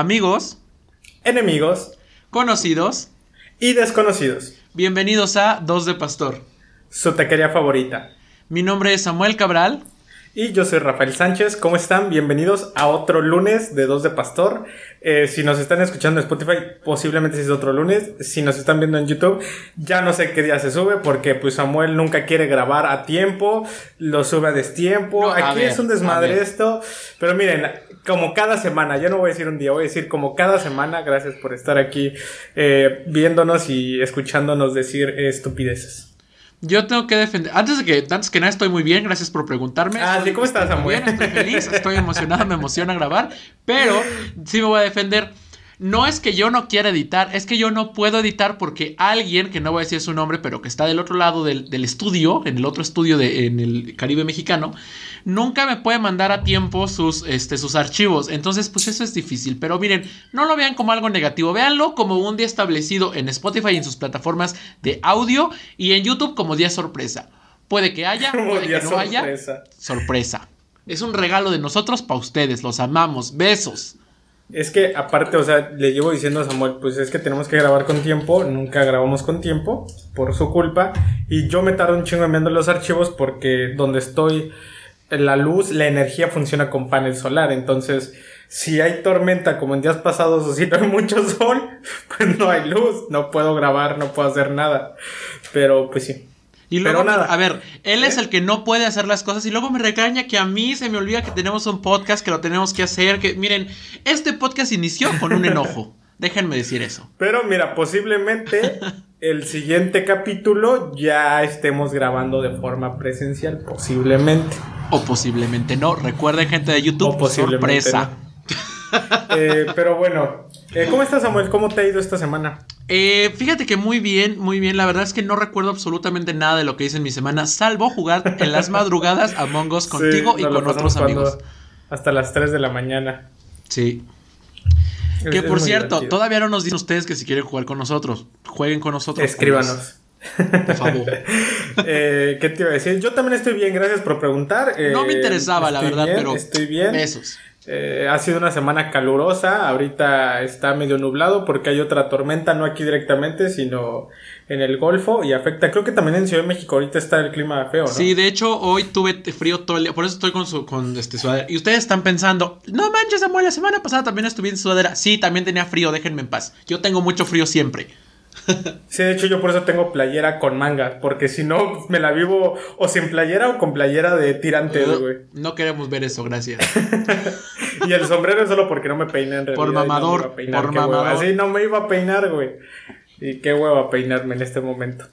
amigos, enemigos conocidos y desconocidos. Bienvenidos a Dos de Pastor. Su taquería favorita. Mi nombre es Samuel Cabral. Y yo soy Rafael Sánchez. ¿Cómo están? Bienvenidos a otro lunes de Dos de Pastor. Eh, si nos están escuchando en Spotify, posiblemente es otro lunes. Si nos están viendo en YouTube, ya no sé qué día se sube porque pues Samuel nunca quiere grabar a tiempo, lo sube a destiempo. Aquí es un desmadre esto. Pero miren, como cada semana, yo no voy a decir un día, voy a decir como cada semana, gracias por estar aquí eh, viéndonos y escuchándonos decir estupideces. Yo tengo que defender. Antes de que, antes que nada, estoy muy bien. Gracias por preguntarme. Ah, sí, ¿cómo estás, Samuel? Bien, estoy feliz, estoy emocionado, me emociona grabar. Pero sí me voy a defender. No es que yo no quiera editar, es que yo no puedo editar porque alguien, que no voy a decir su nombre, pero que está del otro lado del, estudio, en el otro estudio de, en el Caribe mexicano, nunca me puede mandar a tiempo sus, este, sus archivos. Entonces, pues eso es difícil. Pero miren, no lo vean como algo negativo, véanlo como un día establecido en Spotify y en sus plataformas de audio y en YouTube como día sorpresa. Puede que haya, puede que no haya. Sorpresa. Es un regalo de nosotros para ustedes, los amamos. Besos. Es que aparte, o sea, le llevo diciendo a Samuel, pues es que tenemos que grabar con tiempo, nunca grabamos con tiempo, por su culpa, y yo me tardo un chingo enviando los archivos porque donde estoy, la luz, la energía funciona con panel solar, entonces si hay tormenta como en días pasados o si no hay mucho sol, pues no hay luz, no puedo grabar, no puedo hacer nada, pero pues sí. Y luego, nada. a ver, él es ¿Eh? el que no puede hacer las cosas y luego me regaña que a mí se me olvida que tenemos un podcast, que lo tenemos que hacer, que miren, este podcast inició con un enojo. Déjenme decir eso. Pero mira, posiblemente el siguiente capítulo ya estemos grabando de forma presencial, posiblemente. O posiblemente no. Recuerden, gente de YouTube, sorpresa. Eh, pero bueno, eh, ¿cómo estás, Samuel? ¿Cómo te ha ido esta semana? Eh, fíjate que muy bien, muy bien. La verdad es que no recuerdo absolutamente nada de lo que hice en mi semana, salvo jugar en las madrugadas a Us contigo y con otros amigos. Hasta las 3 de la mañana. Sí. que por cierto, todavía no nos dicen ustedes que si quieren jugar con nosotros, jueguen con nosotros. Escríbanos. Por favor. Eh, ¿Qué te iba a decir? Yo también estoy bien, gracias por preguntar. no me interesaba, la verdad, pero. Estoy bien. Besos. Eh, ha sido una semana calurosa, ahorita está medio nublado porque hay otra tormenta, no aquí directamente, sino en el Golfo y afecta, creo que también en Ciudad de México ahorita está el clima feo, ¿no? Sí, de hecho hoy tuve frío todo el día, por eso estoy con, su, con este sudadera. Y ustedes están pensando, no manches, amor, la semana pasada también estuve en sudadera. Sí, también tenía frío, déjenme en paz. Yo tengo mucho frío siempre. Sí, de hecho yo por eso tengo playera con manga, porque si no me la vivo o sin playera o con playera de tirantes, güey. No, queremos ver eso, gracias. y el sombrero es solo porque no me peiné en realidad. Por mamador, por mamador. Así no me iba a peinar, güey. Y qué hueva peinarme en este momento.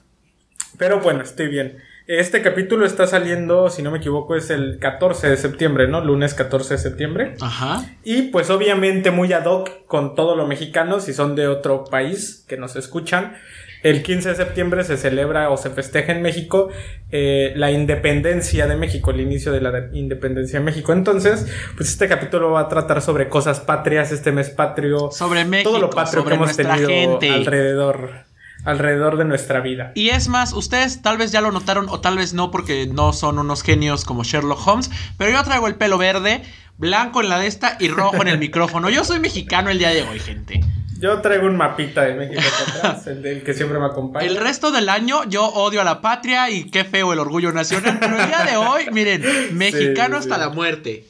Pero bueno, estoy bien. Este capítulo está saliendo, si no me equivoco, es el 14 de septiembre, ¿no? Lunes 14 de septiembre. Ajá. Y pues obviamente muy ad hoc con todo lo mexicano, si son de otro país que nos escuchan. El 15 de septiembre se celebra o se festeja en México eh, la independencia de México, el inicio de la independencia de México. Entonces, pues este capítulo va a tratar sobre cosas patrias, este mes patrio. Sobre México. Todo lo patrio que hemos tenido alrededor alrededor de nuestra vida. Y es más, ustedes tal vez ya lo notaron o tal vez no porque no son unos genios como Sherlock Holmes, pero yo traigo el pelo verde, blanco en la de esta y rojo en el micrófono. Yo soy mexicano el día de hoy, gente. Yo traigo un mapita de México atrás, el, que siempre me acompaña. El resto del año yo odio a la patria y qué feo el orgullo nacional, pero el día de hoy, miren, mexicano hasta la muerte.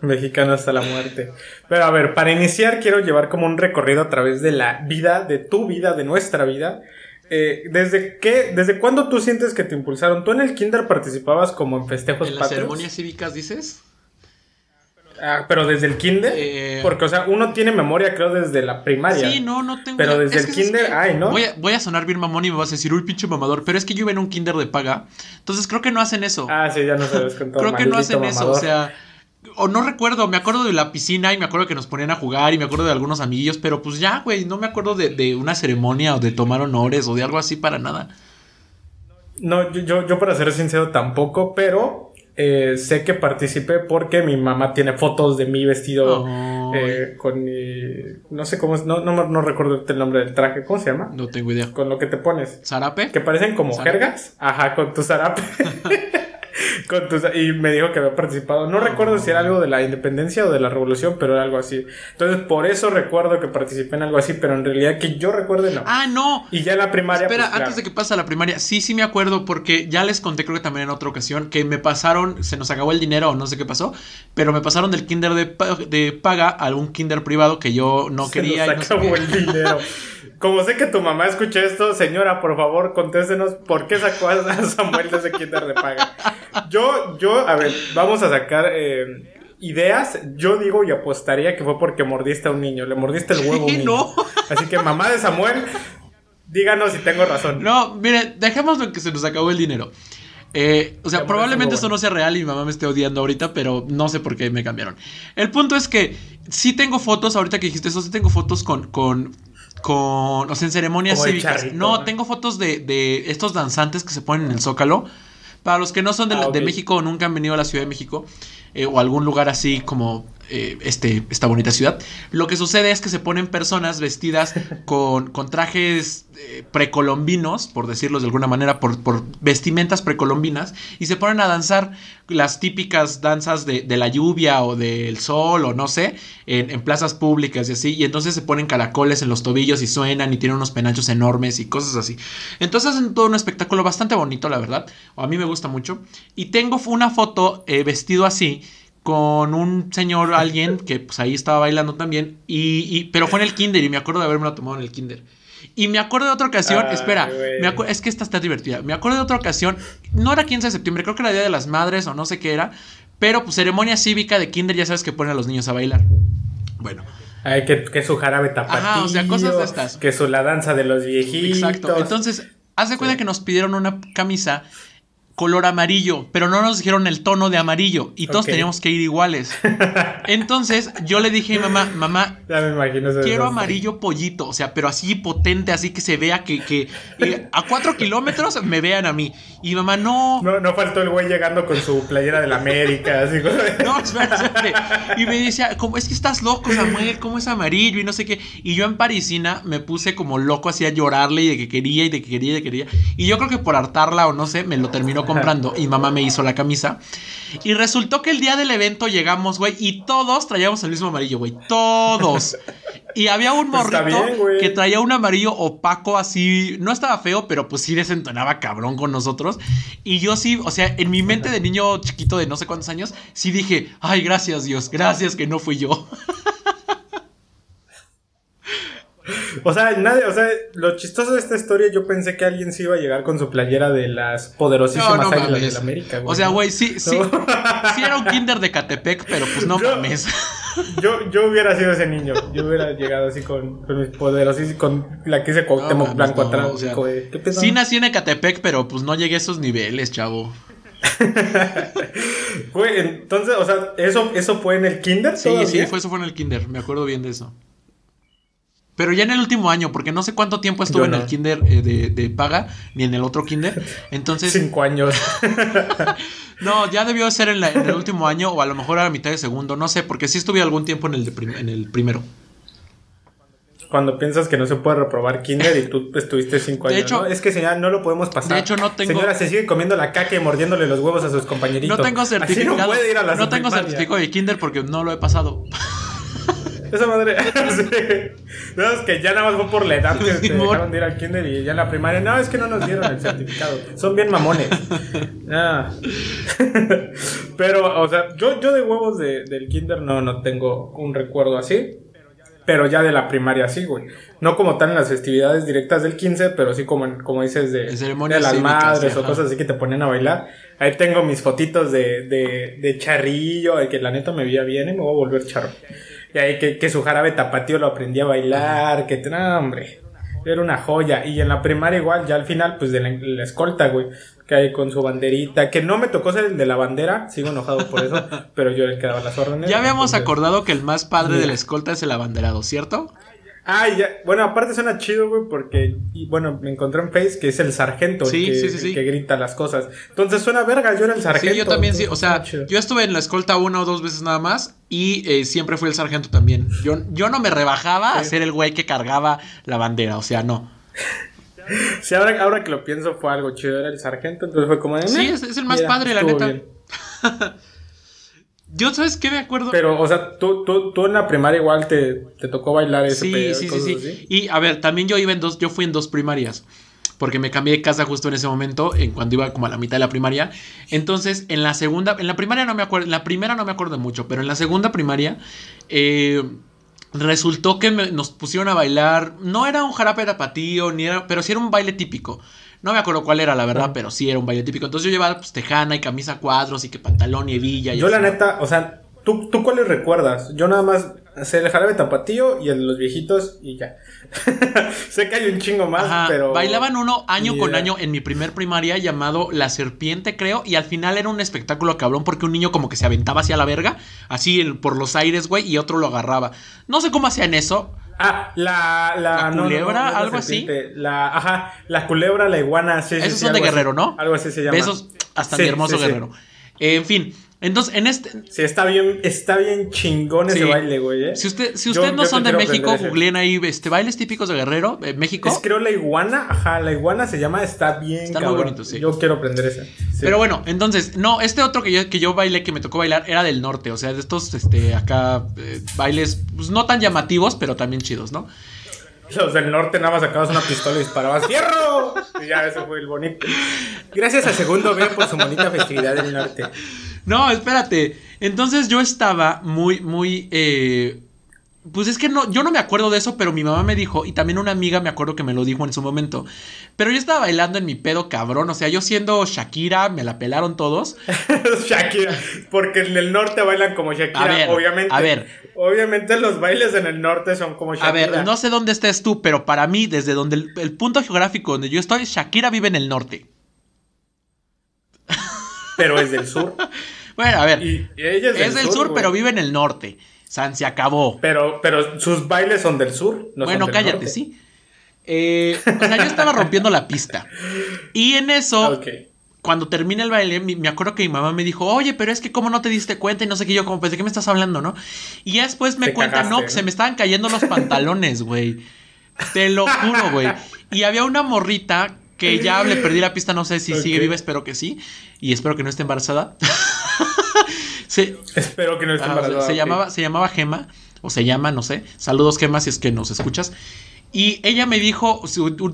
Mexicano hasta la muerte. Pero a ver, para iniciar quiero llevar como un recorrido a través de la vida, de tu vida, de nuestra vida. Eh, ¿Desde qué, desde cuándo tú sientes que te impulsaron? ¿Tú en el kinder participabas como en festejos ¿En las ceremonias cívicas dices? Ah, pero desde el kinder, eh, porque, o sea, uno tiene memoria, creo, desde la primaria. Sí, no, no tengo. Pero desde el kinder, ay, ¿no? Voy a, voy a, sonar bien mamón y me vas a decir, uy, pinche mamador. Pero es que yo iba en un kinder de paga. Entonces creo que no hacen eso. Ah, sí, ya no todo. creo que no hacen eso. O sea, o no recuerdo, me acuerdo de la piscina y me acuerdo que nos ponían a jugar y me acuerdo de algunos amiguillos, pero pues ya, güey, no me acuerdo de, una ceremonia o de tomar honores o de algo así para nada. No, yo, yo, para ser sincero tampoco, pero eh, sé que participé porque mi mamá tiene fotos de mí vestido eh, con mi... No sé cómo es, no, no, recuerdo el nombre del traje, ¿cómo se llama? No tengo idea. Con lo que te pones. ¿Zarape? Que parecen como jergas. Ajá, con tu zarape. con tus- y me dijo que había participado. No recuerdo si era algo de la independencia o de la revolución, pero era algo así. Entonces, por eso recuerdo que participé en algo así, pero en realidad que yo recuerde no. Ah, no. Y ya en la primaria. Espera, pues, claro. antes de que pase a la primaria, sí, sí me acuerdo porque ya les conté creo que también en otra ocasión que me pasaron, se nos acabó el dinero o no sé qué pasó, pero me pasaron del kinder de, de paga a un kinder privado que yo no Se quería. nos y no sé acabó el dinero. Como sé que tu mamá escucha esto, señora, por favor, contéstenos por qué sacó a Samuel de ese kinder de paga. Yo, yo, a ver, vamos a sacar eh, ideas. Yo digo y apostaría que fue porque mordiste a un niño. Le mordiste el huevo a un Sí, niño. no. Así que, mamá de Samuel, díganos si tengo razón. No, mire, dejémoslo en que se nos acabó el dinero. Eh, o sea, probablemente eso esto lo no sea real y mi mamá me esté odiando ahorita, pero no sé por qué me cambiaron. El punto es que sí tengo fotos, ahorita que dijiste eso, sí tengo fotos con, con, con, o sea, en ceremonias cívicas. charrito, no, ¿no? tengo fotos de, de estos danzantes que se ponen en el Zócalo. Para los que no son de, Ah, de México o nunca han venido a la Ciudad de México eh, o algún lugar así como eh, este, esta bonita ciudad, lo que sucede es que se ponen personas vestidas con, con trajes eh, precolombinos, por decirlo de alguna manera, por, por vestimentas precolombinas, y se ponen a danzar las típicas danzas de, de la lluvia o del sol o no sé, en, en plazas públicas y así, y entonces se ponen caracoles en los tobillos y suenan y tienen unos penachos enormes y cosas así. Entonces hacen todo un espectáculo bastante bonito, la verdad, o a mí me gusta mucho, y tengo una foto eh, vestido así con un señor, alguien que pues ahí estaba bailando también, y, y- pero fue en el kinder y me acuerdo de haberme tomado en el kinder. Y me acuerdo de otra ocasión, Ay, espera, me acu- es que esta está divertida. Me acuerdo de otra ocasión, no era 15 de septiembre, creo que era Día de las Madres o no sé qué era, pero pues ceremonia cívica de kinder, ya sabes que ponen a los niños a bailar. Bueno, Ay, que, que su jarabe tapatío. Ajá, o sea, cosas de estas. Que su la danza de los viejitos. exacto. Entonces, haz de cuenta que nos pidieron una camisa color amarillo, pero no nos dijeron el tono de amarillo y todos teníamos que ir iguales. Entonces, yo le dije a mi mamá, mamá, Ya me imagino ese Quiero amarillo pollito, o sea, pero así potente, así que se vea que, que eh, a cuatro kilómetros me vean a mí. Y mamá, no, no, No, no faltó el güey llegando con su playera de la América, así de- espera, espérate. Y me decía, como, es que estás loco, Samuel, ¿cómo es amarillo? Y no sé qué. Y yo en Parisina me puse como loco así a llorarle y de que quería y de que quería y de que quería. Y yo creo que por hartarla o no sé, me lo terminó comprando. Y mamá me hizo la camisa. Y resultó que el día del evento llegamos, güey, y todos traíamos el mismo amarillo, güey. Todos. Y había un Pues morrito bien, que traía un amarillo opaco así. No estaba feo, pero pues sí desentonaba cabrón con nosotros. Y yo sí, o sea, en mi mente de niño chiquito de no sé cuántos años, sí dije, ay, gracias Dios, gracias que no fui yo. O sea, nadie, o sea, lo chistoso de esta historia, yo pensé que alguien se iba a llegar con su playera de las poderosísimas No, no águilas de la América, güey. O sea, güey, sí, sí, No. sí era un kinder de Catepec, pero pues no Yo- mames. Yo, yo hubiera sido ese niño. Yo hubiera llegado así con, con mis poderosísimos, con la que dice Cuauhtémoc Blanco no, atrás. o sea. Sí nací en Ecatepec, pero pues no llegué a esos niveles, chavo. Güey, entonces, o sea, ¿eso, eso fue en el kinder Sí, sí, fue, eso fue en el kinder, me acuerdo bien de eso. Pero ya en el último año, porque no sé cuánto tiempo estuve en el kinder eh, de, de paga, ni en el otro kinder. Entonces, Cinco años. no, ya debió ser en, la- en el último año o a lo mejor a la mitad de segundo, no sé, porque sí estuve algún tiempo en el, de en el primero. Cuando piensas que no se puede reprobar kinder y tú estuviste cinco De años, hecho- ¿no? Es que señora, no lo podemos pasar. De hecho, no tengo- Señora, se sigue comiendo la caca y mordiéndole los huevos a sus compañeritos. No tengo Así certificado. no puede ir a la no tengo certificado de kinder porque no lo he pasado. Esa madre. sí. No, es que ya nada más fue por la edad que te dejaron de ir al kinder y ya en la primaria. No, es que no nos dieron el certificado. Son bien mamones. Ah. Pero, o sea, yo, yo de huevos de- del kinder no, no tengo un recuerdo así. Pero ya de la primaria sí, güey. No como tal en las festividades directas del 15, pero sí como, como dices de, las madres o cosas así que te ponen a bailar. Ahí tengo mis fotitos de, de, de charrillo, de que la neta me veía bien y me voy a volver charro. Y ahí que, que su jarabe tapatío lo aprendí a bailar, que no, hombre. Era una joya. Y en la primaria igual, ya al final, pues de la, la escolta, güey. Que ahí con su banderita. Que no me tocó ser el de la bandera. Sigo enojado por eso. pero yo era el que daba las órdenes. Ya habíamos entonces- acordado que el más padre de la escolta es el abanderado, ¿cierto? Ah, ya. Bueno, aparte suena chido, güey, porque, y, bueno, me encontré en Face que es el sargento el Sí, que, sí, sí, sí. el que grita las cosas. Entonces suena verga, yo era el sargento. Sí, yo también sí. O sea, yo estuve en la escolta una o dos veces nada más y eh, siempre fui el sargento también. Yo, yo no me rebajaba a Sí. ser el güey que cargaba la bandera, o sea, no. Sí, ahora, ahora que lo pienso fue algo chido, era el sargento, entonces fue como... sí, es, es, el más padre, la neta. Yo, ¿sabes qué me acuerdo? Pero, o sea, tú, tú, tú en la primaria igual te, te tocó bailar ese Sí, sí, sí, sí. Y, a ver, también yo iba en dos, yo fui en dos primarias porque me cambié de casa justo en ese momento, en cuando iba como a la mitad de la primaria. Entonces, en la segunda, en la primaria no me acuerdo, en la primera no me acuerdo mucho, pero en la segunda primaria eh, resultó que nos pusieron a bailar, no era un jarape de tapatío, ni era, pero sí era un baile típico. No me acuerdo cuál era, la verdad, pero sí era un baile típico. Entonces yo llevaba pues, tejana y camisa cuadros y que pantalón y hebilla. yo la neta, o sea, ¿tú, ¿tú cuáles recuerdas? Yo nada más sé el jarabe tapatío y el de los viejitos y ya. sé que hay un chingo más, pero... Bailaban uno año con año en mi primer primaria llamado La Serpiente, creo, y al final era un espectáculo cabrón porque un niño como que se aventaba hacia la verga, así por los aires, güey, y otro lo agarraba. No sé cómo hacían eso, Ah, la, la, culebra, algo así. La, ajá, la culebra, la iguana, sí, Esos son de Guerrero, ¿no? Algo así se llama. Besos hasta mi hermoso Guerrero. en fin, entonces, en este. Sí, está bien, está bien chingón ese baile, güey. ¿eh? Si usted, si ustedes no son de México, googleen ahí este, bailes típicos de Guerrero, eh, México. Es creo la iguana, ajá, la iguana se llama, está bien. Está muy bonito, sí. Yo quiero aprender ese. Pero bueno, entonces, no, este otro que yo, que yo bailé, que me tocó bailar, era del norte, o sea, de estos, este, acá, eh, bailes, pues no tan llamativos, pero también chidos, ¿no? Los del norte nada más sacabas una pistola y disparabas ¡Fierro! Y ya ese fue el bonito. Gracias a Segundo B por su bonita festividad del norte. No, espérate. Entonces yo estaba muy, muy... Eh, pues es que no, yo no me acuerdo de eso, pero mi mamá me dijo, y también una amiga me acuerdo que me lo dijo en su momento. Pero yo estaba bailando en mi pedo cabrón, o sea, yo siendo Shakira, me la pelaron todos. Shakira, porque en el norte bailan como Shakira, obviamente. A ver. Obviamente los bailes en el norte son como Shakira. A ver, no sé dónde estés tú, pero para mí, desde donde el punto geográfico donde yo estoy, Shakira vive en el norte. Pero es del sur. Bueno, a ver. es del, sur, pero vive en el norte. San se acabó. Pero, pero sus bailes son del sur. No bueno, cállate, sí. Eh, o sea, yo estaba rompiendo la pista. Y en eso, cuando termina el baile, me acuerdo que mi mamá me dijo, oye, pero es que cómo no te diste cuenta y no sé qué, yo como, pues, ¿de qué me estás hablando, no? Y ya después me cuenta, no, que se me estaban cayendo los pantalones, güey. Te lo juro, güey. Y había una morrita que ya le perdí la pista, no sé si sigue viva, espero que sí. Y espero que no esté embarazada. Espero que no esté embarazada. se, llamaba, se llamaba Gema, o se llama, no sé. Saludos, Gema, si es que nos escuchas. Y ella me dijo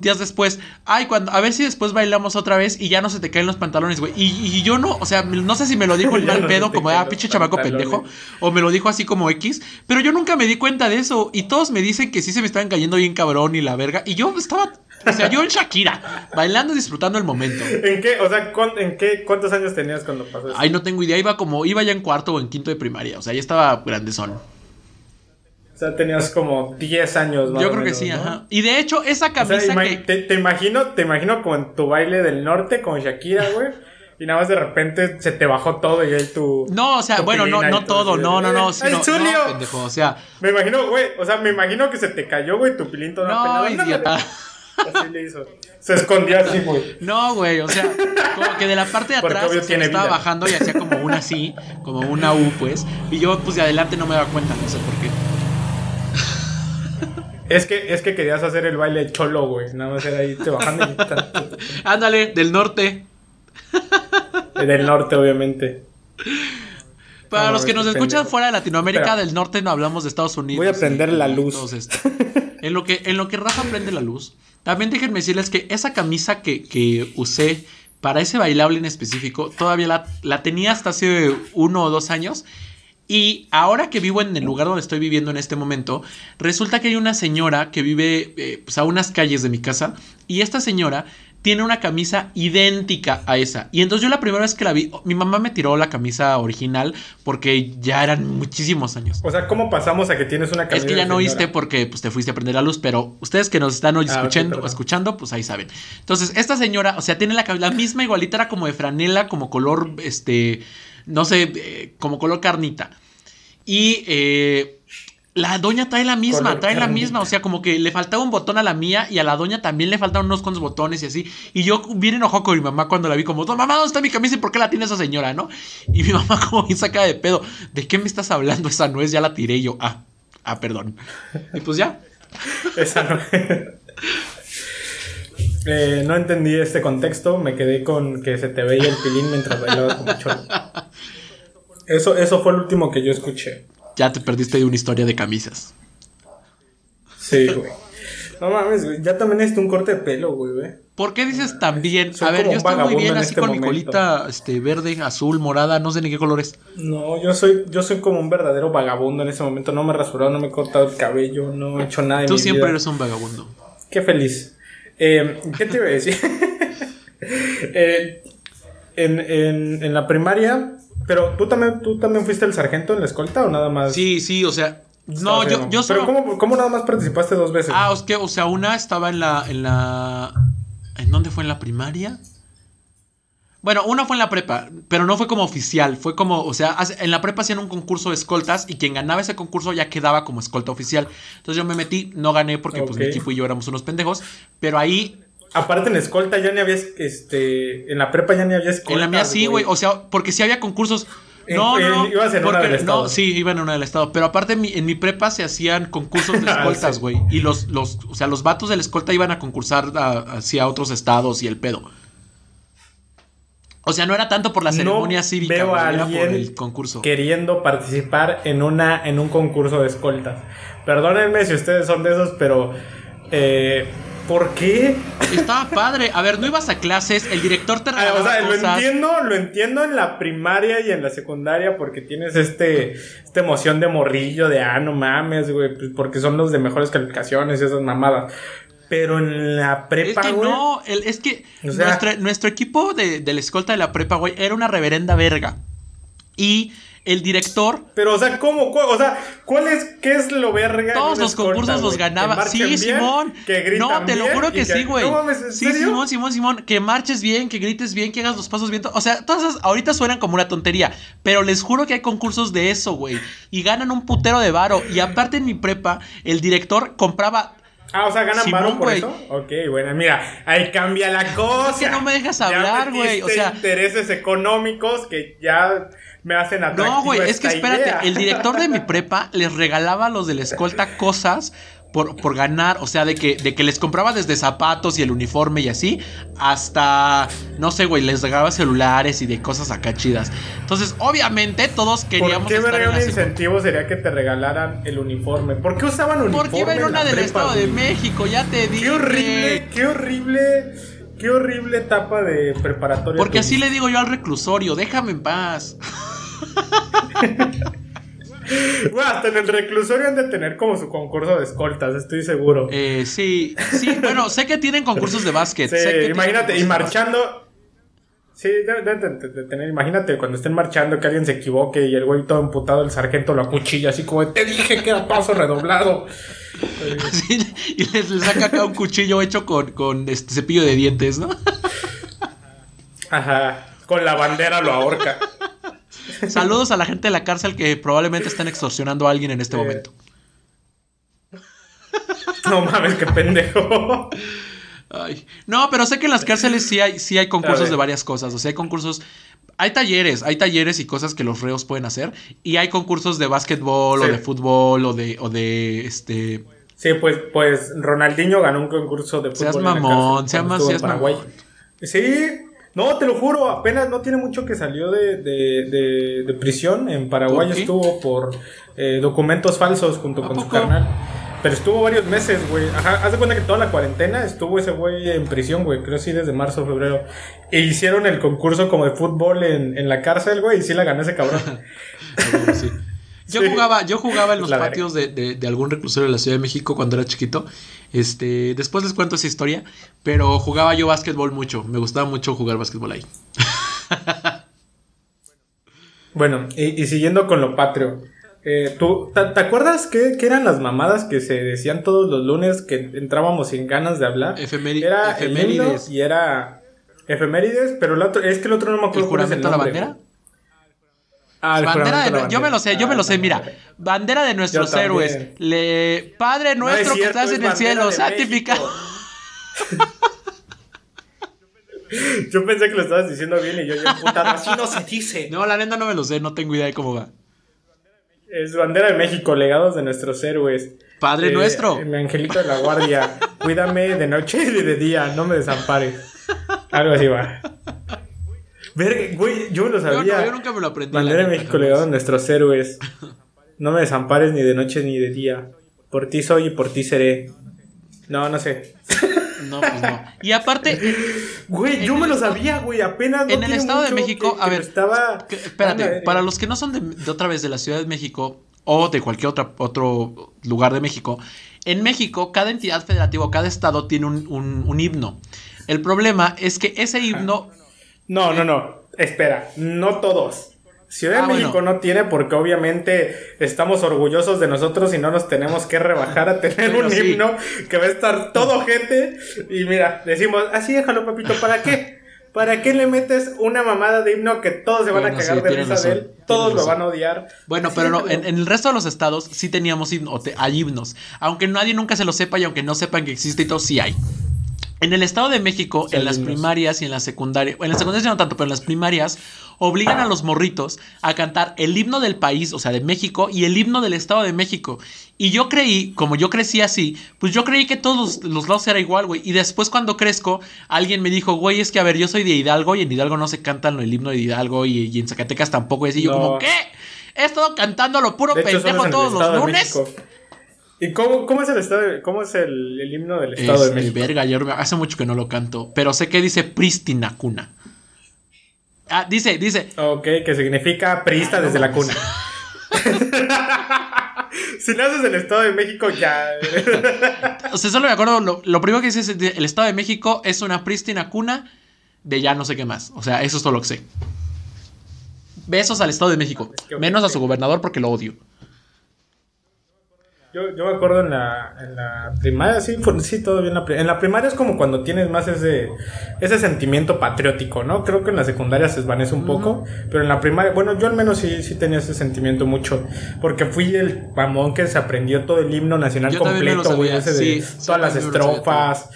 días después, ay, cuando, a ver si después bailamos otra vez y ya no se te caen los pantalones, güey. Y, yo no, o sea, no sé si me lo dijo el mal pedo, como, ah, pinche chamaco pendejo, o me lo dijo así como X, pero yo nunca me di cuenta de eso. Y todos me dicen que sí se me estaban cayendo bien cabrón y la verga. Y yo estaba o sea, yo en Shakira, bailando y disfrutando el momento. ¿En qué? O sea, ¿en qué? ¿Cuántos años tenías cuando pasó eso? Ay, no tengo idea. Iba como, iba ya en cuarto o en quinto de primaria. O sea, ya estaba grandezón. O sea, tenías como 10 años más Yo creo que sí, ajá. Y de hecho, esa camisa que... te, imagino, te imagino como en tu baile del norte con Shakira, güey. Y nada más de repente se te bajó todo y ahí tu. No, o sea, bueno, no, no todo, no, no, no. ¡Ay, pendejo, o sea. Me imagino, güey, o sea, me imagino que se te cayó, güey, tu pilín todo No, idiota. Así le hizo. Se escondía así, güey. No, güey, o sea, como que de la parte de atrás se estaba bajando y hacía como una así, como una U, pues. Y yo, pues de adelante no me daba cuenta, no sé por qué. Es que, es que querías hacer el baile cholo, güey. Nada más era ahí te bajando y Ándale, del norte. Del norte, obviamente. Para los que nos escuchan fuera de Latinoamérica, del norte no hablamos de Estados Unidos. Voy a prender la luz. en, lo que, en lo que Rafa prende la luz, también déjenme decirles que esa camisa que, usé para ese bailable en específico, todavía la, la tenía hasta hace uno o dos años. Y ahora que vivo en el lugar donde estoy viviendo en este momento, resulta que hay una señora que vive eh, pues, a unas calles de mi casa. Y esta señora tiene una camisa idéntica a esa. Y entonces yo la primera vez que la vi, mi mamá me tiró la camisa original porque ya eran muchísimos años. O sea, ¿cómo pasamos a que tienes una camisa? Es que ya no oíste porque pues, te fuiste a prender la luz, pero ustedes que nos están hoy ah, escuchando, escuchando, pues ahí saben. Entonces, esta señora, o sea, tiene la, la misma igualita, era como de franela, como color, este, no sé, eh, como color carnita. Y eh, la doña trae la misma, trae la misma. O sea, como que le faltaba un botón a la mía y a la doña también le faltaban unos cuantos botones y así. Y yo bien enojado con mi mamá cuando la vi, como, mamá, ¿dónde está mi camisa y por qué la tiene esa señora, no? Y mi mamá, como bien sacada de pedo, ¿de qué me estás hablando? Esa no es, ya la tiré y yo, ah, ah, perdón. Y pues ya. esa no Eh, no entendí este contexto, me quedé con que se te veía el pilín mientras bailabas como cholo. Eso, eso fue el último que yo escuché. Ya te perdiste de una historia de camisas. Sí, güey. No mames, güey. Ya también necesito un corte de pelo, güey, güey. ¿Por qué dices también? Soy A ver, yo estoy muy bien en así este con mi colita este, verde, azul, morada, no sé ni qué colores. No, yo soy, yo soy como un verdadero vagabundo en ese momento. No me he rasurado, no me he cortado el cabello, no he hecho nada en Tú mi siempre vida. eres un vagabundo. Qué feliz. Eh, ¿Qué te iba a decir? Eh, en, en, en la primaria, pero ¿tú también, ¿tú también fuiste el sargento en la escolta o nada más? Sí, sí, o sea. No, yo, yo solo. Pero ¿cómo, ¿cómo nada más participaste dos veces? Ah, es que, o sea, una estaba en la, en la. ¿En dónde fue? ¿En la primaria? Bueno, una fue en la prepa, pero no fue como oficial, fue como, o sea, en la prepa hacían un concurso de escoltas y quien ganaba ese concurso ya quedaba como escolta oficial. Entonces yo me metí, no gané porque pues mi equipo y yo éramos unos pendejos, pero ahí, Aparte en escolta ya ni había, este, en la prepa ya ni había escolta. en la mía sí, güey, o sea, porque sí había concursos. En- No, no, ibas en una del estado. no, sí, iba en una del estado, pero aparte en mi, en mi prepa se hacían concursos de Ah, escoltas, sí. güey, y los, los, o sea, los vatos de la escolta iban a concursar a- hacia otros estados y el pedo. O sea, no era tanto por la ceremonia no cívica, veo güey, a era por alguien el concurso. queriendo participar en una en un concurso de escoltas. Perdónenme si ustedes son de esos, pero eh, ¿por qué? Estaba padre. A ver, no ibas a clases, el director te Ah, regalaba o sea, lo entiendo, lo entiendo en la primaria y en la secundaria porque tienes este esta emoción de morrillo de ah, no mames, güey, pues, porque son los de mejores calificaciones y esas mamadas. Pero en la Es prepa, que güey, no, el- es que O sea- nuestra- nuestro equipo de, de la escolta de la prepa, güey, era una reverenda verga. Y el director Pero, o sea, ¿cómo? cu- O sea, ¿cuál es, qué es lo verga? Todos los concursos los ganaba. ¿Que marchen Sí, bien? Simón. ¿Que gritan No, te lo juro que sí, güey. No mames, ¿en Sí? Simón, Simón, Simón. Que marches bien, que grites bien, que hagas los pasos bien. O sea, todas esas ahorita suenan como una tontería. Pero les juro que hay concursos de eso, güey. Y ganan un putero de varo. Y aparte en mi prepa, el director compraba. Ah, o sea, ganan varo por güey. eso. Ok, bueno, mira, ahí cambia la cosa. Es que no me dejas hablar, güey, o sea- intereses económicos que ya me hacen atractivo No, güey, es que espérate, idea. el director de mi prepa les regalaba a los de la escolta cosas por, por ganar, o sea, de que, de que les compraba desde zapatos y el uniforme y así, hasta, no sé, güey, les regalaba celulares y de cosas acá chidas. Entonces, obviamente, todos ¿Por queríamos qué estar un incentivo sería que te regalaran el uniforme? ¿Por qué usaban uniforme? Porque iba en una del prepa, Estado de? México, ya te dije. Qué horrible, qué horrible, qué horrible etapa de preparatoria. Porque así le digo yo al reclusorio, déjame en paz. Hasta en el reclusorio han de tener como su concurso de escoltas, estoy seguro. Eh, sí, sí, bueno, sé que tienen concursos de básquet. Sí, sé que tienen imagínate, y marchando. Sí, de, de- de- imagínate cuando estén marchando que alguien se equivoque y el güey todo emputado, el sargento lo acuchilla, así como te dije que era paso redoblado. Sí, y les, les saca acá un cuchillo hecho con, con este cepillo de dientes, ¿no? Ajá, con la bandera lo ahorca. Saludos a la gente de la cárcel que probablemente están extorsionando a alguien en este Eh, momento. No mames, qué pendejo. Ay. No, pero sé que en las cárceles sí hay, sí hay concursos de varias cosas. O sea, hay concursos. Hay talleres, hay talleres y cosas que los reos pueden hacer. Y hay concursos de básquetbol o de fútbol o de, o de este. Sí, pues, pues Ronaldinho ganó un concurso de fútbol. Seas en la mamón, seas más- en seas Paraguay. mamón. Sí, no, te lo juro, apenas no tiene mucho que salió de, de, de- de prisión. En Paraguay estuvo por eh, documentos falsos junto ¿A con su carnal. Pero estuvo varios meses, güey. Ajá, haz de cuenta que toda la cuarentena estuvo ese güey en prisión, güey. Creo sí desde marzo o febrero. E hicieron el concurso como de fútbol en, en la cárcel, güey. Y sí la ganó ese cabrón. Sí. Yo Sí. jugaba, yo jugaba en los La patios de, de- de algún reclusorio de la Ciudad de México cuando era chiquito. Este, después les cuento esa historia, pero jugaba yo básquetbol mucho. Me gustaba mucho jugar básquetbol ahí. Bueno, y, y siguiendo con lo patrio. eh, ¿tú, te, te acuerdas qué, qué eran las mamadas que se decían todos los lunes que entrábamos sin ganas de hablar? Efemeri- era el efemérides. y era efemérides, pero el otro, es que el otro no me ¿El acuerdo el juramento a la bandera? Ah, bandera de, yo me lo sé, yo me lo sé, Ah, mira. Bandera de nuestros héroes. Le, Padre No es nuestro que estás es en el cielo, santificado. Yo pensé que lo estabas diciendo bien y yo ya emputado. Así no se dice. No, la neta no me lo sé, no tengo idea de cómo va. Es bandera de México, legados de nuestros héroes. Padre Eh, nuestro. El angelito de la guardia. Cuídame de noche y de día, no me desampares. Algo así va. Verga, güey, yo lo sabía. Yo, yo nunca me lo aprendí. Bandera de México legado a nuestros héroes. No me desampares ni de noche ni de día. Por ti soy y por ti seré. No, no sé. No, pues no. Y aparte. Güey, yo me lo sabía, güey. Apenas. en el Estado de México, a ver. estaba. espérate, para los que no son de, otra vez de la Ciudad de México o de cualquier otra, otro lugar de México, en México, cada entidad federativa o cada estado tiene un, un himno. El problema es que ese himno. No, no, no. Espera, no todos. Ciudad de ah, México no tiene porque obviamente estamos orgullosos de nosotros y no nos tenemos que rebajar a tener un himno que va a estar todo gente y mira, decimos, así déjalo papito, ¿para qué? ¿Para qué le metes una mamada de himno que todos se van a cagar de risa de él? Todos lo van a odiar. Bueno, pero no, en, el resto de los estados sí teníamos himno, hay himnos. Aunque nadie nunca se lo sepa y aunque no sepan que existe y todo, sí hay. En el Estado de México, en las primarias y en la secundaria, en las secundarias no tanto, pero en las primarias, obligan a los morritos a cantar el himno del país, o sea, de México, y el himno del Estado de México. Y yo creí, como yo crecí así, pues yo creí que todos los, lados era igual, güey. Y después cuando crezco, alguien me dijo, güey, es que a ver, yo soy de Hidalgo y en Hidalgo no se cantan el himno de Hidalgo y, en Zacatecas tampoco. Y yo como, ¿qué? He estado cantando lo puro pendejo todos los lunes. ¿Y cómo, cómo, es el estado cómo es el, himno del Estado de México? Verga, yo hace mucho que no lo canto, pero sé que dice prístina cuna. Ah, dice, dice. Ok, que significa prista desde la cuna. si naces del Estado de México, ya. o sea, solo me acuerdo, lo, primero que dice es el Estado de México es una prístina cuna de ya no sé qué más. O sea, eso es todo lo que sé. Besos al Estado de México. Menos a su gobernador porque lo odio. Yo, yo me acuerdo en la, en la primaria, sí, sí, todo bien. En la primaria es como cuando tienes más ese, ese sentimiento patriótico, ¿no? Creo que en la secundaria se desvanece un poco, pero en la primaria, bueno, yo al menos sí, sí tenía ese sentimiento mucho, porque fui el mamón que se aprendió todo el himno nacional completo, güey, ese de todas las estrofas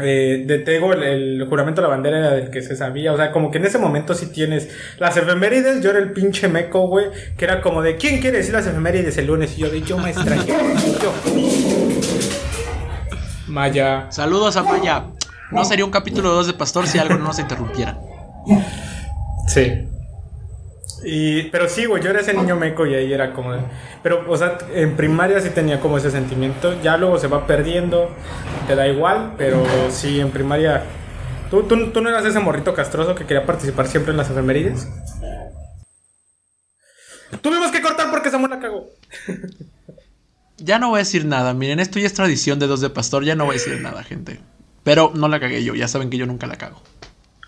eh, de Tego, el, juramento de la bandera era del que se sabía. O sea, como que en ese momento sí tienes las efemérides. Yo era el pinche meco, güey. Que era como de ¿quién quiere decir las efemérides el lunes? Y yo de yo, maestra. yo. Maya. Saludos a Maya. No sería un capítulo 2 de Pastor si algo no nos interrumpiera. Sí. Y, pero sí, güey, yo era ese niño meco y ahí era como... pero, o sea, en primaria sí tenía como ese sentimiento. Ya luego se va perdiendo, te da igual, pero sí, en primaria... ¿Tú, tú, tú no eras ese morrito castroso que quería participar siempre en las efemérides? Tuvimos que cortar porque Samuel la cagó. ya no voy a decir nada. Miren, esto ya es tradición de dos de pastor. Ya no voy a decir nada, gente. Pero no la cagué yo. Ya saben que yo nunca la cago.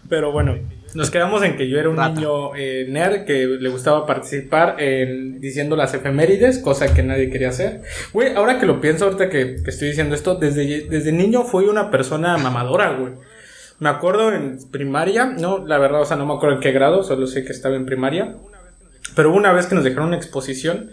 Pero bueno, nos quedamos en que yo era un niño eh, nerd que le gustaba participar en diciendo las efemérides, cosa que nadie quería hacer. Güey, ahora que lo pienso, ahorita que, estoy diciendo esto, desde, desde niño fui una persona mamadora, güey. Me acuerdo en primaria, no, la verdad, o sea, no me acuerdo en qué grado, solo sé que estaba en primaria. Pero una vez que nos dejaron una exposición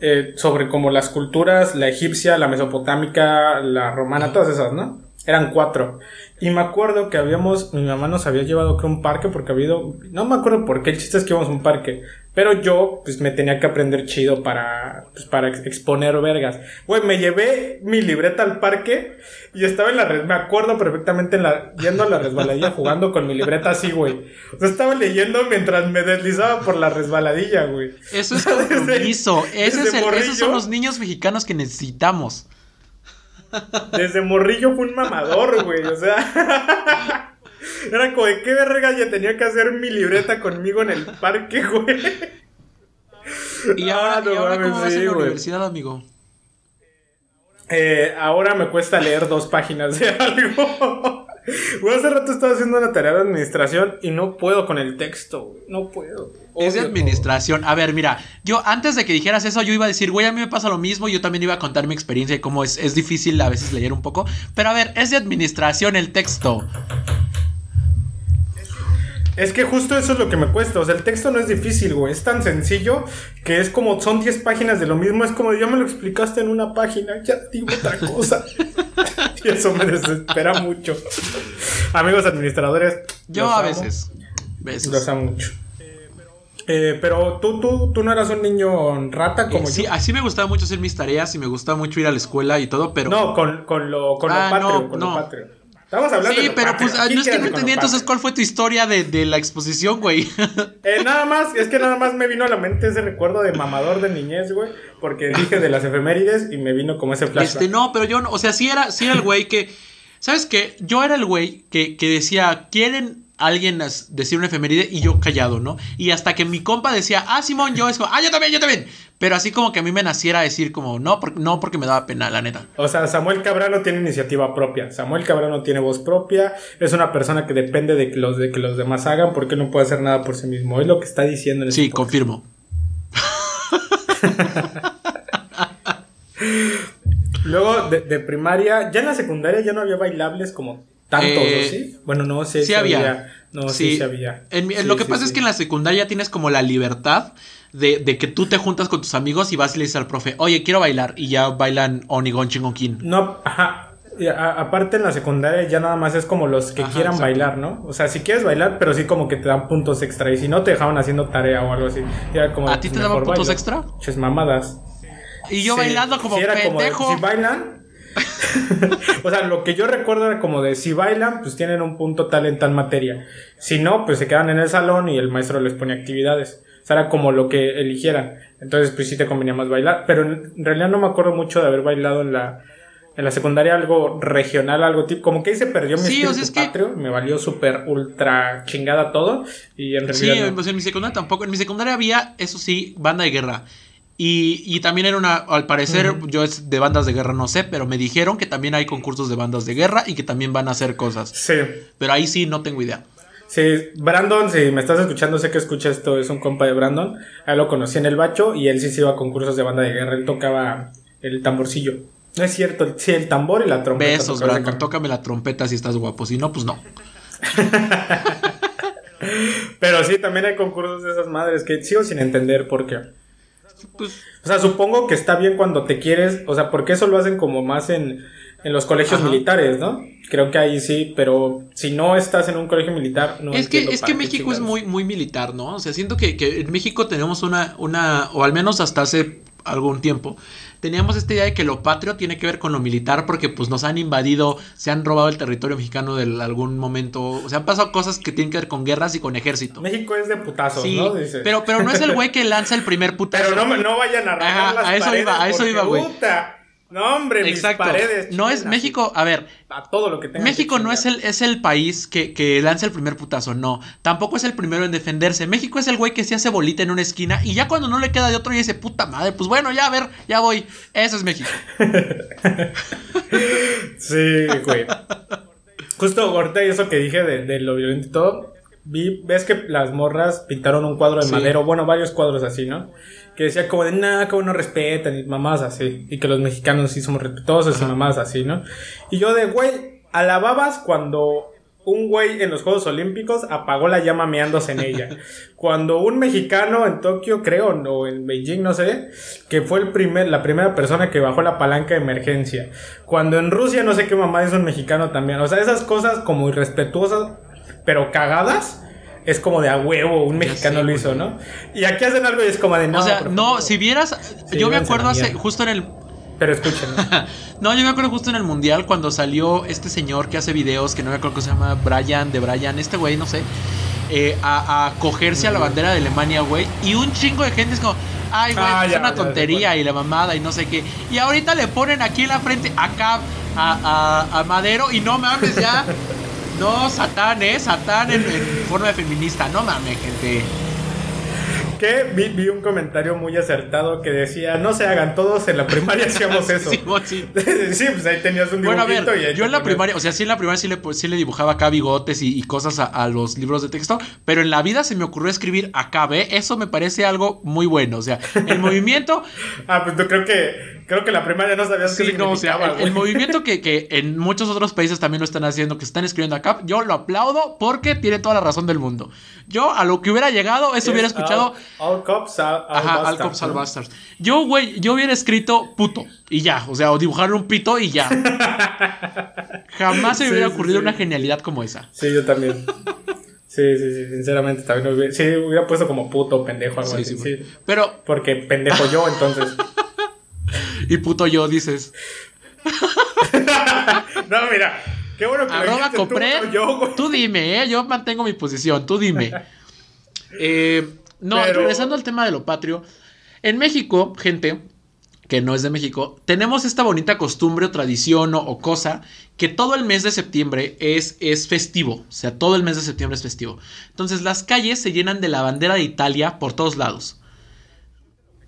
eh, sobre como las culturas, la egipcia, la mesopotámica, la romana, todas esas, ¿no? Eran cuatro. Y me acuerdo que habíamos, mi mamá nos había llevado a un parque porque había ido, no me acuerdo por qué, el chiste es que íbamos a un parque. Pero yo, pues me tenía que aprender chido para, pues para exponer vergas. Güey, me llevé mi libreta al parque y estaba en la red, me acuerdo perfectamente en la, yendo a la resbaladilla jugando con mi libreta así, güey. O sea, estaba leyendo mientras me deslizaba por la resbaladilla, güey. Eso es compromiso. Ese es el, esos son los niños mexicanos que necesitamos. Desde morrillo fue un mamador, güey. O sea. Era como de qué verga ya tenía que hacer mi libreta conmigo en el parque, güey. Y ahora, ah, cómo vas a la universidad, amigo? Eh, ahora me cuesta leer dos páginas de algo. Güey, hace rato estaba haciendo una tarea de administración y no puedo con el texto, No puedo. Es de administración. A ver, mira, yo antes de que dijeras eso, yo iba a decir, güey, a mí me pasa lo mismo. Yo también iba a contar mi experiencia y cómo es, es difícil a veces leer un poco. Pero a ver, es de administración el texto. Es que justo eso es lo que me cuesta. O sea, el texto no es difícil, güey. Es tan sencillo que es como, son 10 páginas de lo mismo. Es como, ya me lo explicaste en una página, ya digo otra cosa. y eso me desespera mucho. Amigos administradores. Yo a veces. Los amo mucho. Eh, pero tú, tú, tú no eras un niño rata como Eh, sí, yo. así me gustaba mucho hacer mis tareas y me gustaba mucho ir a la escuela y todo, pero. No, con, con lo, con Ah, lo patrio, no, con no. lo patrio. Estamos hablando de Sí, pero pues no es que no entendí entonces cuál fue tu historia de, de la exposición, güey. Eh, nada más, es que nada más me vino a la mente ese recuerdo de mamador de niñez, güey. Porque dije de las efemérides y me vino como ese flashback. Este, no, pero yo no, o sea, sí era, sí era el güey que, ¿sabes qué? Yo era el güey que, que decía, ¿quieren alguien decir una efeméride? Y yo callado, ¿no? Y hasta que mi compa decía, ah, Simón, yo es como, ah, yo también, yo también. Pero así como que a mí me naciera decir como, no, porque, no porque me daba pena, la neta. O sea, Samuel Cabrano tiene iniciativa propia. Samuel Cabrano tiene voz propia. Es una persona que depende de que los, de que los demás hagan porque no puede hacer nada por sí mismo. Es lo que está diciendo en Sí, este podcast. confirmo. Luego de, de primaria, ya en la secundaria ya no había bailables como tantos, Eh, ¿o sí? Bueno, no sé sí había. No, sí, sí había. En en lo que pasa es que en la secundaria tienes como la libertad de, de que tú te juntas con tus amigos y vas y le dices al profe, oye, quiero bailar. Y ya bailan Onigon Chingonkin. No, ajá. A- aparte en la secundaria ya nada más es como los que Ajá, quieran exacto. bailar, ¿no? O sea, si quieres bailar, pero sí como que te dan puntos extra. Y si no, te dejaban haciendo tarea o algo así. Y era como, ¿A ti te daban puntos extra? Ches mamadas. Y yo Sí, bailando como sí, era como si bailan. o sea, lo que yo recuerdo era como de si bailan, pues tienen un punto tal en tal materia. Si no, pues se quedan en el salón y el maestro les pone actividades. O sea, era como lo que eligieran. Entonces, pues sí te convenía más bailar. Pero en realidad no me acuerdo mucho de haber bailado en la, en la secundaria algo regional, algo tipo. Como que ahí se perdió mi Sí, o espíritu sea, es que- patrio. Me valió súper ultra chingada todo. Y en Sí, realidad. no. pues en mi secundaria tampoco. En mi secundaria había, eso sí, banda de guerra. Y, y también era una, al parecer, yo es de bandas de guerra no sé, pero me dijeron que también hay concursos de bandas de guerra y que también van a hacer cosas. Sí. Pero ahí sí no tengo idea. Sí, Brandon, si me estás escuchando, sé que escucha esto, es un compa de Brandon. A él lo conocí en el bacho y él sí se iba a concursos de banda de guerra. Él tocaba el tamborcillo. No es cierto, sí, el tambor y la trompeta. Besos, Brandon. cam- Tócame la trompeta si estás guapo. Si no, pues no. Pero sí, también hay concursos de esas madres que sigo sin entender por qué. Pues, O sea, supongo que está bien cuando te quieres, o sea, porque eso lo hacen como más en, en los colegios Ajá. militares, ¿no? Creo que ahí sí, pero si no estás en un colegio militar, no es que, es que México es muy, muy militar, ¿no? O sea, siento que, que en México tenemos una, una, o al menos hasta hace algún tiempo, teníamos esta idea de que lo patrio tiene que ver con lo militar porque pues nos han invadido, se han robado el territorio mexicano de algún momento, o sea, han pasado cosas que tienen que ver con guerras y con ejército. México es de putazos, Sí, ¿no? Dice. pero, pero no es el güey que lanza el primer putazo. Pero no, no vayan a rajar Ajá, las a eso paredes iba, a eso iba, güey. No, hombre, Exacto. mis paredes. No es México, a ver, A, todo lo que tenga México que no es el, es el país que, que lanza el primer putazo, no. Tampoco es el primero en defenderse. México es el güey que se hace bolita en una esquina y ya cuando no le queda de otro y dice, puta madre, pues bueno, ya a ver, ya voy. Eso es México. Sí, güey. Justo ahorita eso que dije de, de lo violento y todo. Vi, ves que las morras pintaron un cuadro de Sí. madero, bueno, varios cuadros así, ¿no? Que decía como de, nada, como no respetan y mamás así. Y que los mexicanos sí somos respetuosos y mamás así, ¿no? Y yo de, güey, alababas cuando un güey en los Juegos Olímpicos apagó la llama meándose en ella. Cuando un mexicano en Tokio, creo, o en Beijing, no sé, que fue el primer, la primera persona que bajó la palanca de emergencia. Cuando en Rusia, no sé qué mamá es un mexicano también. O sea, esas cosas como irrespetuosas, pero cagadas. Es como de a huevo, un mexicano lo hizo, ¿no? Y aquí hacen algo y es como de no. o sea, no, si vieras, yo me acuerdo hace, justo en el... Pero escuchen. No, yo me acuerdo justo en el mundial cuando salió este señor que hace videos, que no me acuerdo cómo se llama, Brian, de Brian, este güey, no sé, eh, a, a cogerse a la bandera de Alemania, güey. Y un chingo de gente es como, ay, güey, Ah, es ya, una tontería y la mamada y no sé qué. Y ahorita le ponen aquí en la frente acá a, a, a Madero y no mames ya. No, Satán, ¿eh? Satán en, en forma de feminista. No mames, gente. que vi, vi un comentario muy acertado que decía, no se hagan todos en la primaria hacíamos eso. Sí, sí. sí, pues ahí tenías un Bueno, a dibujito ver, y ahí yo en la ponías- primaria, o sea, sí en la primaria sí le, sí le dibujaba acá bigotes y, y cosas a, a los libros de texto, pero en la vida se me ocurrió escribir acá, ¿ve? Eso me parece algo muy bueno, o sea, el movimiento, Ah, pues yo creo que creo que la primaria no sabías qué sí, no, o sea, significaba, el, el movimiento que, que en muchos otros países también lo están haciendo, que están escribiendo acá, yo lo aplaudo porque tiene toda la razón del mundo. Yo a lo que hubiera llegado, eso Es hubiera escuchado... All, all cops, all, all Ajá, al bastards, Cops ¿no? Bastards. Yo, güey, yo hubiera escrito puto y ya, o sea, o dibujarle un pito y ya. Jamás se me Sí, hubiera ocurrido sí. una genialidad como esa. Sí, yo también. Sí, sí, sí, sinceramente también hubiera, sí, hubiera puesto como puto pendejo algo Sí, así, sí, sí. Pero, Porque pendejo yo, entonces. y puto yo, dices. no, mira, qué bueno que Arroba tú, compré. yo, güey. Tú dime, ¿eh? Yo mantengo mi posición, tú dime. Eh, no, Pero- regresando al tema de lo patrio. En México, gente que no es de México, tenemos esta bonita costumbre o tradición o, o cosa que todo el mes de septiembre es, es festivo. O sea, todo el mes de septiembre es festivo. Entonces las calles se llenan de la bandera de Italia por todos lados.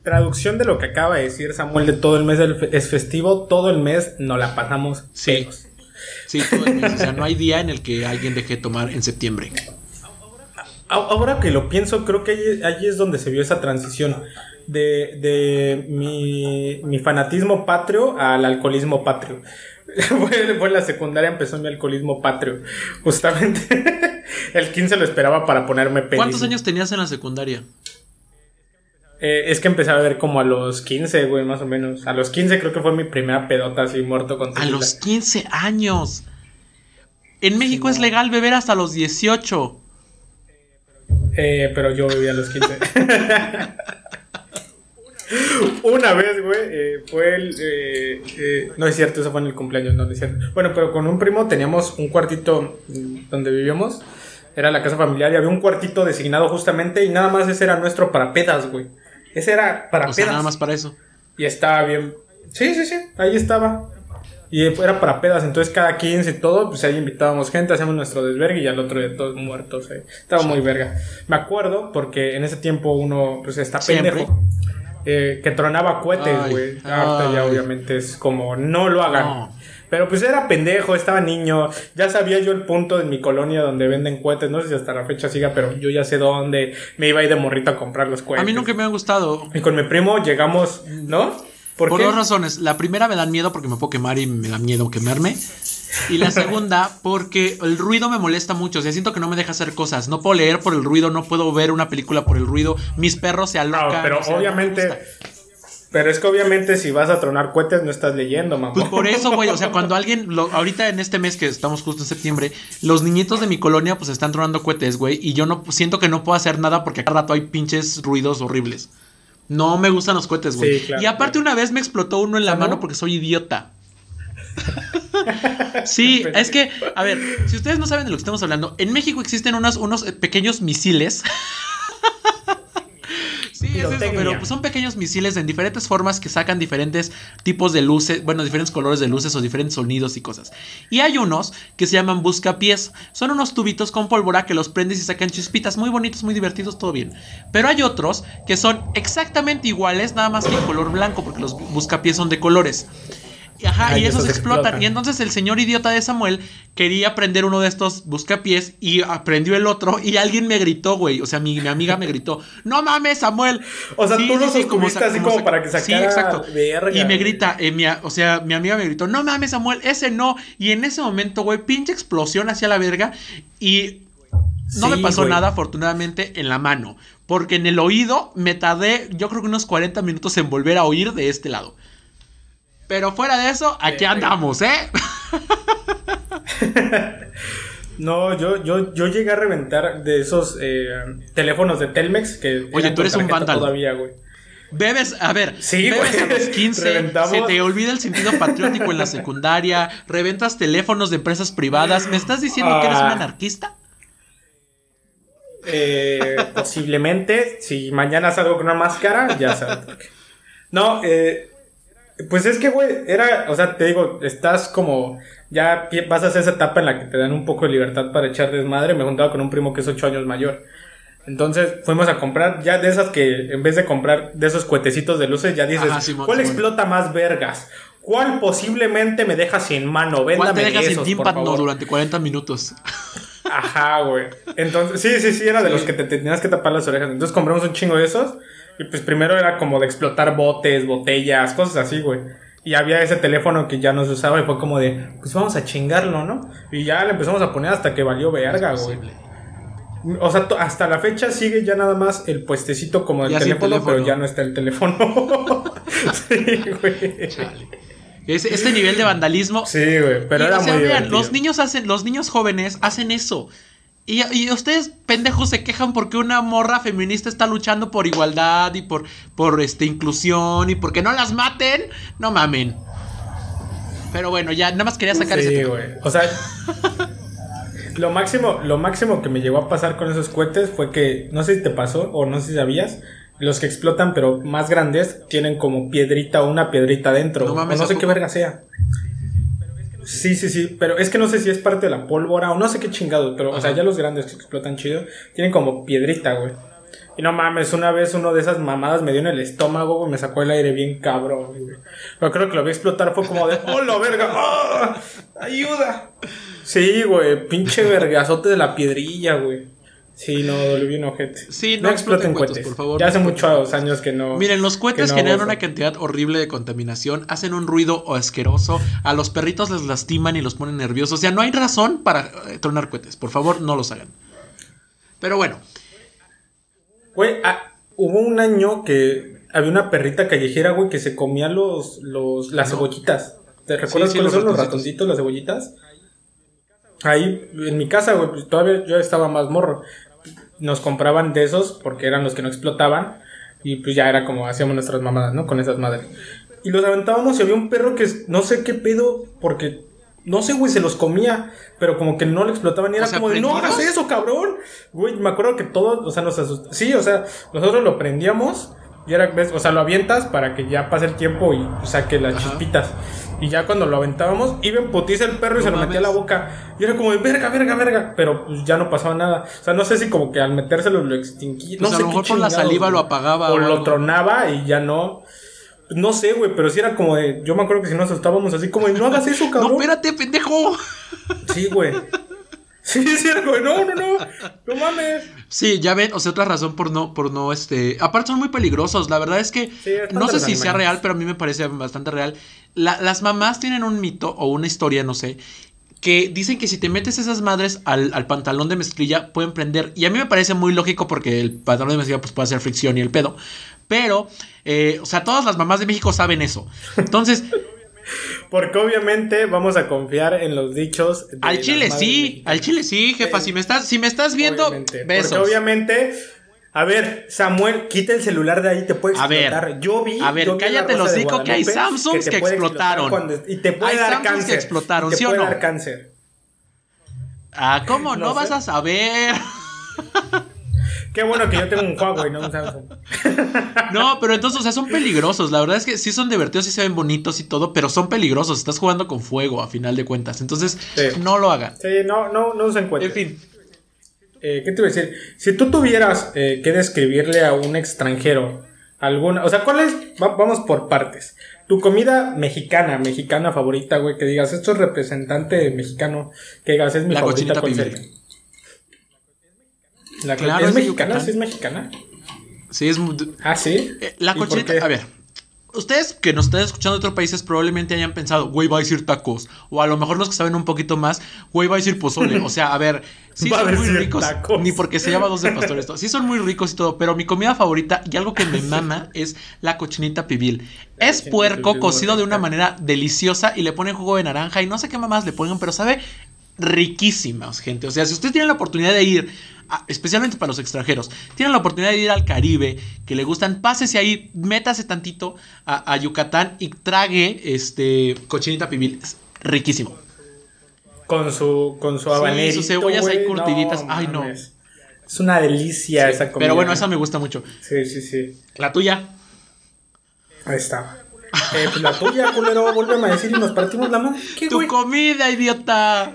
Traducción de lo que acaba de decir Samuel de todo el mes es festivo, todo el mes nos la pasamos Sí. Sí, todo el mes. O sea, no hay día en el que alguien deje de tomar en septiembre. Ahora que lo pienso, creo que allí, allí es donde se vio esa transición de, de mi, mi fanatismo patrio al alcoholismo patrio. fue, en la secundaria empezó mi alcoholismo patrio. Justamente el 15 lo esperaba para ponerme pedísimo. ¿Cuántos años tenías en la secundaria? Eh, es que empecé a ver como a los 15, güey, más o menos. A los 15 creo que fue mi primera pedota así muerto con A tequila. los 15 años. En México es legal beber hasta los 18. Eh, pero yo vivía a los 15. Una vez, güey, eh, fue el... eh, eh, no es cierto, eso fue en el cumpleaños, no, no es cierto. Bueno, pero con un primo teníamos un cuartito donde vivíamos. Era la casa familiar y había un cuartito designado justamente y nada más ese era nuestro para pedas, güey. Ese era para O sea, pedas. nada más para eso. Y estaba bien. Sí, sí, sí, ahí estaba. Y era para pedas, entonces cada 15 y todo, pues ahí invitábamos gente, hacíamos nuestro desvergue y al otro día todos muertos. eh. Estaba muy verga. Me acuerdo porque en ese tiempo uno, pues está Siempre. pendejo. eh, que tronaba cohetes, güey. Ahorita ya obviamente es como, no lo hagan. No. Pero pues era pendejo, estaba niño. Ya sabía yo el punto de mi colonia donde venden cohetes. No sé si hasta la fecha siga, pero yo ya sé dónde me iba a ir de morrito a comprar los cohetes. A mí nunca me han gustado. Y con mi primo llegamos, ¿no? ¿Por, Por dos razones. La primera me dan miedo porque me puedo quemar y me da miedo quemarme. Y la segunda, porque el ruido me molesta mucho. O sea, siento que no me deja hacer cosas. No puedo leer por el ruido, no puedo ver una película por el ruido. Mis perros se alocan. No, pero sea, no obviamente. Pero es que obviamente si vas a tronar cohetes no estás leyendo, mamá. Pues por eso, güey, o sea, cuando alguien, lo- ahorita en este mes que estamos justo en septiembre, los niñitos de mi colonia pues están tronando cohetes, güey, y yo no siento que no puedo hacer nada porque a cada rato hay pinches ruidos horribles. No me gustan los cohetes, güey. Sí, claro, y aparte una vez me explotó uno en la ¿Ah, no? mano porque soy idiota. Sí, es que, a ver, si ustedes no saben de lo que estamos hablando, en México existen unos, unos pequeños misiles. Sí, es eso, pero pues son pequeños misiles en diferentes formas que sacan diferentes tipos de luces, bueno, diferentes colores de luces o diferentes sonidos y cosas. Y hay unos que se llaman buscapiés. Son unos tubitos con pólvora que los prendes y sacan chispitas muy bonitos, muy divertidos, todo bien. Pero hay otros que son exactamente iguales, nada más que en color blanco, porque los buscapiés son de colores. Y, Ajá, Ay, y esos esos explotan. explotan. Y entonces el señor idiota de Samuel quería prender uno de estos buscapiés y aprendió el otro. Y alguien me gritó, güey. O sea, mi, mi amiga me gritó: ¡No mames, Samuel! O sea, tú lo sostuviste sa- así como sa- para que Sí, sacara exacto. verga, y me grita, eh, mi o sea, mi amiga me gritó: ¡No mames, Samuel! Ese no. Y en ese momento, güey, pinche explosión hacia la verga. Y no Sí, me pasó güey. nada, afortunadamente, en la mano. Porque en el oído me tardé, yo creo que unos 40 minutos en volver a oír de este lado. Pero fuera de eso, aquí andamos, ¿eh? No, yo, yo, yo llegué a reventar de esos eh, teléfonos de Telmex que. Oye, tú eres un vándalo. Todavía, güey. Bebes, a ver, Sí, bebes güey. a los 15, Reventamos. se te olvida el sentido patriótico en la secundaria, reventas teléfonos de empresas privadas. ¿Me estás diciendo que eres un Ah. anarquista? Eh, posiblemente, si mañana salgo con una máscara, ya sabes. No, eh, pues es que, güey, era, o sea, te digo, estás como, ya hacer esa etapa en la que te dan un poco de libertad para echar desmadre. Me juntaba con un primo que es 8 años mayor. Entonces fuimos a comprar ya de esas que, en vez de comprar de esos cuetecitos de luces, ya dices, Ajá, ¿cuál explota más vergas? ¿Cuál posiblemente me deja sin mano? ¿Cuál Véndame te dejas de sin por tímpano favor. durante 40 minutos? Ajá, güey. Entonces, sí, sí, sí, era de los que te tenías que tapar las orejas. Entonces compramos un chingo de esos. Y pues primero era como de explotar botes, botellas, cosas así, güey. Y había ese teléfono que ya no se usaba y fue como de, pues vamos a chingarlo, ¿no? Y ya le empezamos a poner hasta que valió verga, güey. O sea, to- hasta la fecha sigue ya nada más el puestecito como del teléfono, teléfono. pero ya no está el teléfono. sí, güey. Chale. Ese- este nivel de vandalismo. Sí, güey, pero Y, era o sea, muy vean, los niños hacen, los niños jóvenes hacen eso. Y, y ustedes, pendejos, se quejan porque una morra feminista está luchando por igualdad y por, por este, inclusión y porque no las maten. No mamen. Pero bueno, ya nada más quería sacar Sí, güey. O sea, lo máximo, lo máximo que me llegó a pasar con esos cohetes fue que, no sé si te pasó o no sé si sabías, los que explotan, pero más grandes, tienen como piedrita o una piedrita dentro. No o mames, no ¿a sé qué verga sea. Sí, sí, sí, pero es que no sé si es parte de la pólvora o no sé qué chingado, pero, o sea, ya los grandes que explotan chido, tienen como piedrita, güey. Y no mames, una vez uno de esas mamadas me dio en el estómago, güey, me sacó el aire bien cabrón, güey. Pero creo que lo vi explotar, fue como de, ¡oh, la verga! ¡Ah! ¡Ayuda! Sí, güey, pinche vergazote de la piedrilla, güey. Sí, no, dolió bien ojete. Sí, no exploten cohetes, por favor, Ya hace exploten muchos años que no. Miren, los cohetes no generan una cantidad horrible de contaminación, hacen un ruido asqueroso, a los perritos les lastiman y los ponen nerviosos. O sea, no hay razón para eh, tronar cohetes. Por favor, no los hagan. Pero bueno, Güey, ah, hubo un año que había una perrita callejera, güey, que se comía los, los, las No. cebollitas. ¿Te recuerdas sí, cuáles los son los ratoncitos. las cebollitas? Ahí, en mi casa, güey, todavía yo estaba más morro. Nos compraban de esos porque eran los que no explotaban. Y pues ya era como hacíamos nuestras mamadas, ¿no? Con esas madres. Y los aventábamos y había un perro que no sé qué pedo, porque no sé, güey, se los comía, pero como que no le explotaban. Y era O sea, como de, no hagas eso, cabrón. Güey, me acuerdo que todos, o sea, nos asustamos. Sí, o sea, nosotros lo prendíamos y era, ves, o sea, lo avientas para que ya pase el tiempo y saque las Ajá. chispitas. Y ya cuando lo aventábamos, iba en putiza el perro y No se lo metía a la boca. Y era como de verga, verga, verga. Pero pues ya no pasaba nada. O sea, no sé si como que al metérselo lo extinguía. Pues no a sé lo qué mejor por la saliva lo apagaba O, o lo tronaba y ya no. No sé, güey, pero sí era como de. Yo me acuerdo que si nos asustábamos así como de no hagas eso, cabrón. no, espérate, pendejo. Sí, güey. Sí, sí, era como no, no, no. No mames. Sí, ya ven, o sea, otra razón por no, por no, este. Aparte son muy peligrosos. La verdad es que Sí, no sé si sea real, pero a mí me parece bastante real. La- las mamás tienen un mito o una historia, no sé, que dicen que si te metes esas madres al, al pantalón de mezclilla pueden prender. Y a mí me parece muy lógico porque el pantalón de mezclilla pues puede hacer fricción y el pedo. Pero, eh, o sea, todas las mamás de México saben eso. Entonces, Porque obviamente vamos a confiar en los dichos. de al chile sí, mexicanas. al chile sí, jefa. Si me estás, si me estás viendo, Obviamente, besos. Porque obviamente. A ver, Samuel, quita el celular de ahí, te puede A ver, explotar. yo vi. a ver, yo vi cállate de hocico que hay Samsungs que explotar explotaron. cuando- y te puede Hay dar Samsungs que cáncer. explotaron, y te ¿sí o puede no? dar cáncer. Ah, ¿cómo? No, No vas sé. a saber. Qué bueno que yo tengo un Huawei, no un Samsung. No, pero entonces, o sea, son peligrosos. La verdad es que sí son divertidos, sí se ven bonitos y todo, pero son peligrosos. Estás jugando con fuego, a final de cuentas. Entonces, Sí. no lo hagan. Sí, no, no, no se encuentra. En fin. Eh, ¿Qué te iba a decir? Si tú tuvieras eh, que describirle a un extranjero alguna, o sea, ¿cuál es? Va- vamos por partes. Tu comida mexicana, mexicana favorita, güey, que digas, esto es representante mexicano, que digas, es mi La favorita cochinita con. La co- Claro, ¿Es es mexicana? ¿Sí es mexicana? Sí, es Ah, sí. Eh, la ¿Y por cochinita, a ver. Ustedes que nos están escuchando de otros países probablemente hayan pensado, güey, va a decir tacos. O a lo mejor los que saben un poquito más, güey, va a decir pozole. O sea, a ver, sí Va son muy ricos. tacos. Ni porque se llama dos de pastor esto. Sí son muy ricos y todo, pero mi comida favorita y algo que me mama es la cochinita pibil. La Es puerco cocido de una manera deliciosa y le ponen jugo de naranja y no sé qué mamás le ponen, pero sabe riquísimas, gente. O sea, si ustedes tienen la oportunidad de ir, a- especialmente para los extranjeros, tienen la oportunidad de ir al Caribe, que le gustan, pásese ahí, métase tantito a, a Yucatán y trague este cochinita pibil. Es riquísimo. Con su, con su Sí, habanerito, sus cebollas ahí güey. curtiditas. Ay, no. mames. Es una delicia esa comida. Pero bueno, esa me gusta mucho. Sí, sí, sí. La tuya. Ahí está. Eh, pues la tuya, culero, vuélveme a decir y nos partimos la mano. ¿Qué, Tu comida, idiota.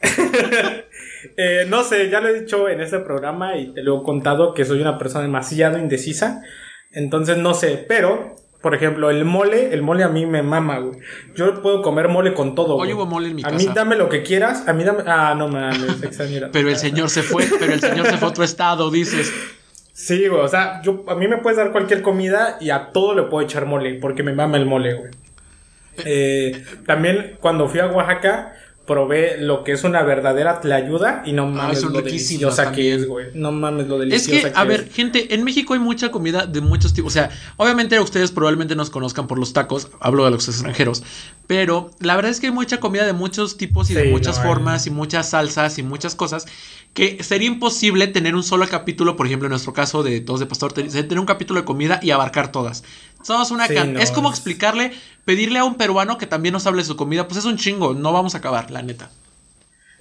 Eh, no sé, ya lo he dicho en este programa y te lo he contado que soy una persona demasiado indecisa. Entonces no sé, pero, por ejemplo, el mole, el mole a mí me mama, güey. Yo puedo comer mole con todo. Hoy güey. hubo mole en mi a casa. mí dame lo que quieras, a mí dame. Ah, no mames, exagerado. Pero el señor se fue, pero el señor se fue a otro estado, dices. Sí, güey, o sea, yo, a mí me puedes dar cualquier comida y a todo le puedo echar mole, porque me mama el mole, güey. Eh, también cuando fui a Oaxaca, probé lo que es una verdadera tlayuda y no Ah, mames lo deliciosa que es, güey. No mames lo Es deliciosa que, a ver, gente, en México hay mucha comida de muchos tipos. O sea, obviamente ustedes probablemente nos conozcan por los tacos, hablo de los extranjeros, pero la verdad es que hay mucha comida de muchos tipos y de muchas no, formas y muchas salsas y muchas cosas que sería imposible tener un solo capítulo, por ejemplo, en nuestro caso de Todos de Pastor, te- tener un capítulo de comida y abarcar todas. Somos una Sí, no, es como explicarle, pedirle a un peruano que también nos hable de su comida, pues es un chingo, no vamos a acabar, la neta.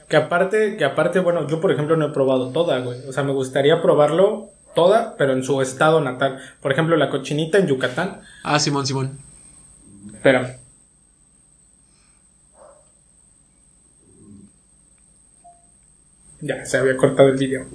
Que aparte, que aparte, bueno, yo por ejemplo no he probado toda, güey. O sea, me gustaría probarlo toda, pero en su estado natal. Por ejemplo, la cochinita en Yucatán. Ah, Simón, Simón. Espérame. Ya, se había cortado el video.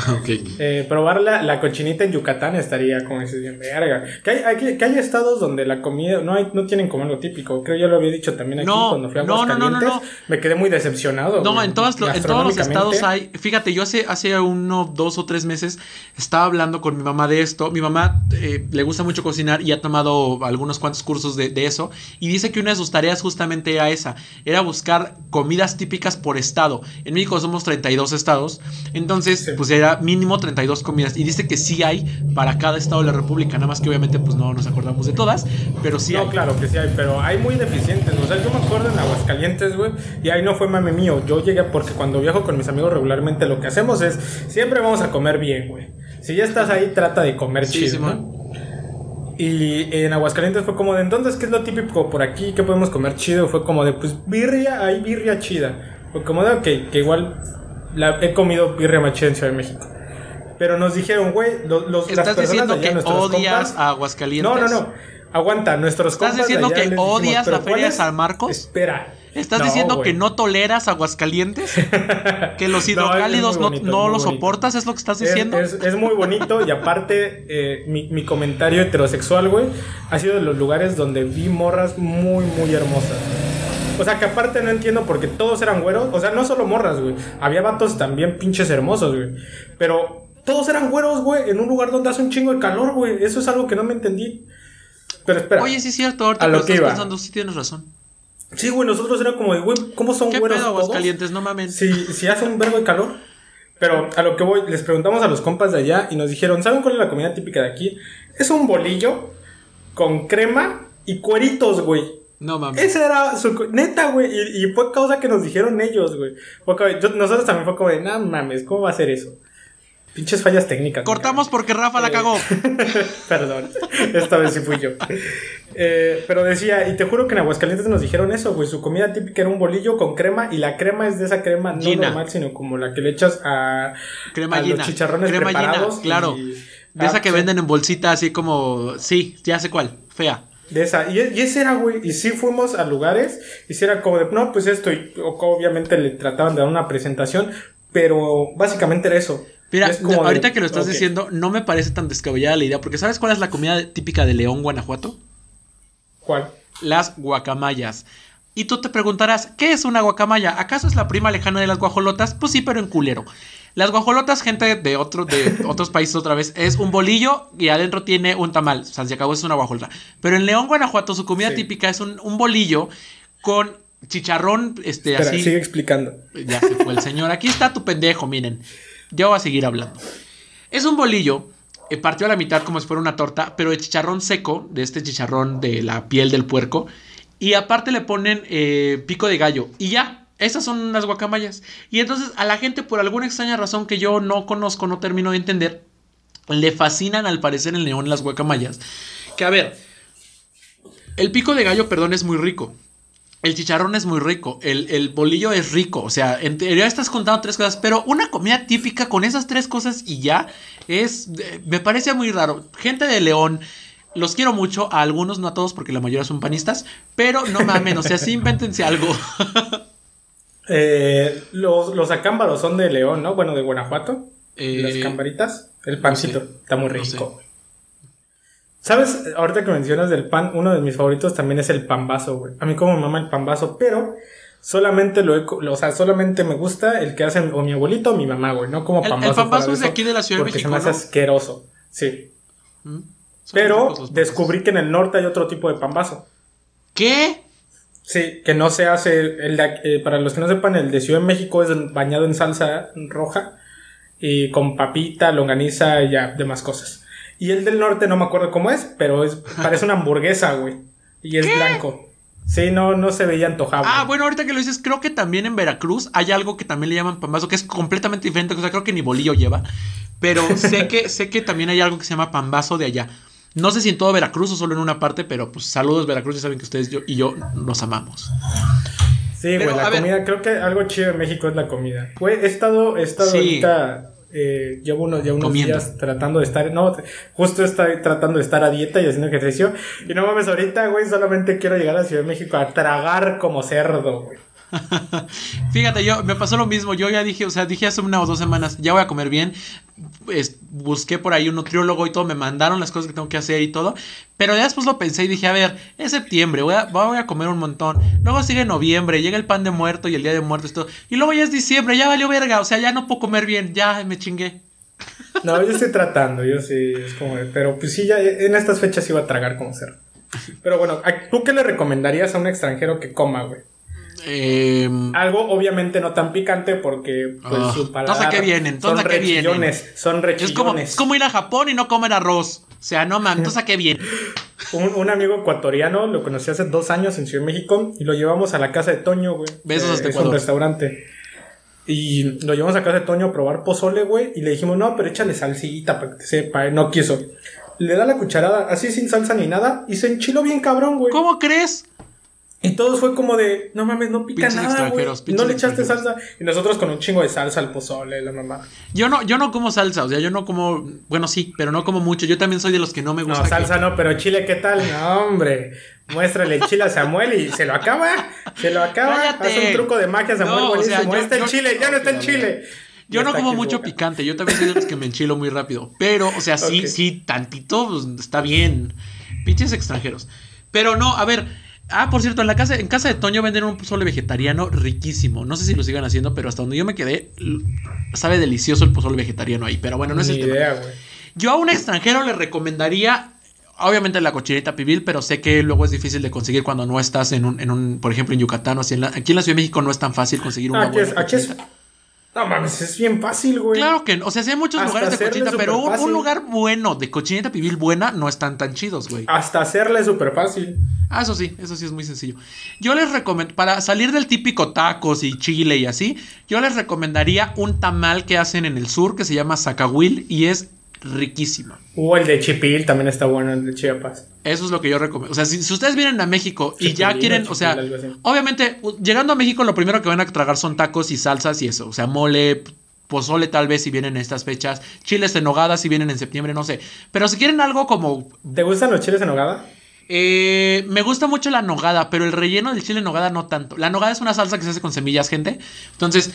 Eh, probar la, la cochinita en Yucatán estaría como dices bien verga. Que hay, hay, que- que hay estados donde la comida no hay, no tienen como algo típico. Creo yo lo había dicho también aquí No, cuando fui a no, no, no, no. Me quedé muy decepcionado. No, güey. en, todas lo- en todos los estados hay. Fíjate, yo hace, hace uno, dos o tres meses estaba hablando con mi mamá de esto. Mi mamá eh, le gusta mucho cocinar y ha tomado algunos cuantos cursos de, de eso. Y dice que una de sus tareas justamente era esa: era buscar comidas típicas por estado. En México somos 32 estados. Entonces, Sí. pues era mínimo 32 comidas. Y dice que sí hay para cada estado de la República. Nada más que obviamente, pues no nos acordamos de todas. Pero sí No, hay. claro que sí hay, pero hay muy deficientes. O sea, yo me acuerdo en Aguascalientes, güey, y ahí no fue mame mío. Yo llegué porque cuando viajo con mis amigos regularmente lo que hacemos es siempre vamos a comer bien, güey. Si ya estás ahí, trata de comer Sí, chido. Y en Aguascalientes fue como de, entonces, ¿qué es lo típico por aquí? ¿Qué podemos comer chido? Fue como de, pues, birria, hay birria chida. Fue como de, ok, que igual la, he comido birria chida en Ciudad de México. Pero nos dijeron, güey, los, los, las ¿Estás personas diciendo allá, que nuestros odias compas- a Aguascalientes? no, no, no. Aguanta, nuestros ¿Estás compas diciendo allá que dijimos, odias "¿Pero la Feria de es?". San Marcos? Espera. ¿Estás No, diciendo que güey. no toleras Aguascalientes? ¿Que los No, es hidrocálidos no, bonito, no es muy los soportas? ¿Es lo que estás Es, diciendo? es- es muy bonito y aparte eh, mi, mi comentario heterosexual, güey, ha sido de los lugares donde vi morras muy, muy hermosas. O sea, que aparte no entiendo porque todos eran güeros. O sea, no solo morras, güey. Había vatos también pinches hermosos, güey. Pero todos eran güeros, güey, en un lugar donde hace un chingo de calor, güey. Eso es algo que no me entendí. Pero espera. Oye, sí es cierto, ahorita A lo que estás iba. pensando, sí tienes razón. Sí, güey, nosotros era como güey, ¿cómo son ¿Qué güeros pedo, todos? Aguascalientes? No mames. Si, si hace un verbo de calor. Pero a lo que voy, les preguntamos a los compas de allá y nos dijeron, ¿saben cuál es la comida típica de aquí? Es un bolillo con crema y cueritos, güey. No mames. Esa era su... Neta, güey. Y, y fue causa que nos dijeron ellos, güey. Nosotros también fue como de, no mames, ¿cómo va a ser eso? Pinches fallas técnicas. Cortamos porque Rafa la Eh, cagó. Perdón, esta vez sí fui yo. Eh, pero decía, y te juro que en Aguascalientes nos dijeron eso, güey. Su comida típica era un bolillo con crema y la crema es de esa crema no Gina. normal, sino como la que le echas a, Crema a los chicharrones Crema Gina, preparados. claro. y- De esa que sí, venden en bolsita así como... Sí, ya sé cuál. Fea. De esa. Y, y ese era, güey. Y sí fuimos a lugares y sí era como de, no, pues esto. Y obviamente le trataban de dar una presentación, pero básicamente era eso. Mira, Es como de, ahorita que lo estás diciendo, no me parece tan descabellada la idea, porque ¿sabes cuál es la comida típica de León, Guanajuato? ¿Cuál? Las guacamayas. Y tú te preguntarás, ¿qué es una guacamaya? ¿Acaso es la prima lejana de las guajolotas? Pues sí, pero en culero. Las guajolotas, gente de, otro, de otros países otra vez, es un bolillo y adentro tiene un tamal. O sea, se acabó, es una guajolota. Pero en León, Guanajuato, su comida Sí. típica es un, un bolillo con chicharrón, este, Espera, así. sigue explicando. Ya se fue el señor. Aquí está tu pendejo, miren. Yo voy a seguir hablando. Es un bolillo, eh, partió a la mitad como si fuera una torta, pero de chicharrón seco, de este chicharrón de la piel del puerco. Y aparte le ponen eh, pico de gallo. Y ya, esas son las guacamayas. Y entonces a la gente, por alguna extraña razón que yo no conozco, no termino de entender, le fascinan al parecer en León las guacamayas. Que a ver, el pico de gallo, perdón, es muy rico. El chicharrón es muy rico, el, el bolillo es rico, o sea, en teoría estás contando tres cosas, pero una comida típica con esas tres cosas y ya es, eh, me parece muy raro. Gente de León, los quiero mucho, a algunos, no a todos, porque la mayoría son panistas, pero no mamen, o sea, sí invéntense algo. Eh, los, los acámbaros son de León, ¿no? Bueno, de Guanajuato. Eh, Las cambaritas. El pancito. sé. Está muy No rico. ¿Sabes? Ahorita que mencionas del pan, uno de mis favoritos también es el pambazo, güey. A mí como me mama el pambazo, pero solamente lo he, o sea, solamente me gusta el que hacen o mi abuelito o mi mamá, güey, no como El- el pambazo. pambazo es de aquí de la Ciudad de porque México, se me hace ¿no? asqueroso. Sí. ¿Mm? Pero descubrí que en el norte hay otro tipo de pambazo. ¿Qué? Sí, que no se hace. El de- eh, para los que no sepan, el de Ciudad de México es bañado en salsa roja y con papita, longaniza y ya, demás cosas. Y el del norte no me acuerdo cómo es, pero es parece una hamburguesa, güey. Y es blanco. Sí, no, no se veía antojable. Ah, bueno, ahorita que lo dices, creo que también en Veracruz hay algo que también le llaman pambazo, que es completamente diferente. O sea, creo que ni bolillo lleva. Pero sé que, sé que también hay algo que se llama pambazo de allá. No sé si en todo Veracruz o solo en una parte, pero pues saludos Veracruz, ya saben que ustedes yo- y yo nos amamos. Sí, Pero, güey, la ver. comida, creo que algo chido en México es la comida. Güey, he estado, he estado Sí. ahorita, eh, llevo unos, ya unos Comiendo. días tratando de estar, no, justo estoy tratando de estar a dieta y haciendo ejercicio. Y no mames, ahorita, güey, solamente quiero llegar a Ciudad de México a tragar como cerdo, güey. Fíjate, yo me pasó lo mismo. Yo ya dije, o sea, dije hace una o dos semanas, ya voy a comer bien. Busqué por ahí un nutriólogo y todo, me mandaron las cosas que tengo que hacer y todo. Pero ya después lo pensé y dije, a ver, es septiembre, voy a, voy a comer un montón. Luego sigue noviembre, llega el pan de muerto y el día de muertos y todo. Y luego ya es diciembre, ya valió verga, o sea, ya no puedo comer bien, ya me chingué. No, yo estoy tratando, yo sí, es como, pero pues sí, ya en estas fechas iba a tragar como cerdo. Pero bueno, ¿a- ¿tú qué le recomendarías a un extranjero que coma, güey? Em, Algo obviamente no tan picante porque pues Ah, su paladar entonces, ¿a qué vienen? son Entonces, ¿a qué vienen? rechillones, son es, como, es como ir a Japón y no comer arroz. O sea, no mames, entonces a qué bien. Un, un amigo ecuatoriano lo conocí hace dos años en Ciudad de México y lo llevamos a la casa de Toño, güey. Besos Eh, hasta es un restaurante. Y lo llevamos a casa de Toño a probar pozole, güey. Y le dijimos, no, pero échale salsita para que sepa. No quiso. Le da la cucharada así sin salsa ni nada y se enchiló bien cabrón, güey. ¿Cómo crees? Y todos fue como de, no mames, no pica Pinches nada, güey. No le echaste salsa. Y nosotros con un chingo de salsa al pozole, la mamá. Yo no, yo no como salsa, o sea, yo no como, bueno, sí, pero no como mucho. Yo también soy de los que no me gusta. No, que- salsa no, pero chile, ¿qué tal? No, hombre. Muéstrale el chile a Samuel y se lo acaba. Se lo acaba. Cállate. Hace un truco de magia, Samuel, No, o sea, buenísimo. yo- el yo- chile, ya no está el chile. Yo no está como mucho boca. picante, yo también soy de los que me enchilo muy rápido. Pero, o sea, sí, sí, tantito, pues, está bien. Pinches extranjeros. Pero no, a ver. Ah, por cierto, en la casa, en casa de Toño venden un pozole vegetariano riquísimo. No sé si lo sigan haciendo, pero hasta donde yo me quedé, sabe delicioso el pozole vegetariano ahí. Pero bueno, no es el tema. idea. Yo a un extranjero le recomendaría, obviamente la cochinita pibil, pero sé que luego es difícil de conseguir cuando no estás en un, en un por ejemplo, en Yucatán o así. En la- aquí en la Ciudad de México no es tan fácil conseguir una Aquí es, buena aquí es. No mames, es bien fácil, güey. Claro que no, o sea, sí hay muchos Hasta lugares de cochinita, pero un, un lugar bueno de cochinita pibil buena no están tan chidos, güey. Hasta hacerle súper fácil. Ah, eso sí, eso sí es muy sencillo. Yo les recomiendo, para salir del típico tacos y chile y así, yo les recomendaría un tamal que hacen en el sur que se llama zacahuil y es riquísimo. O el de Chipil también está bueno, el de Chiapas. Eso es lo que yo recomiendo. O sea, si, si ustedes vienen a México y ya quieren, chipil, o sea, obviamente, llegando a México, lo primero que van a tragar son tacos y salsas y eso. O sea, mole, pozole tal vez si vienen en estas fechas, chiles en nogada si vienen en septiembre, no sé. Pero si quieren algo como... ¿Te gustan los chiles en nogada? Eh, me gusta mucho la nogada, pero el relleno del chile nogada no tanto. La nogada es una salsa que se hace con semillas, gente. Entonces,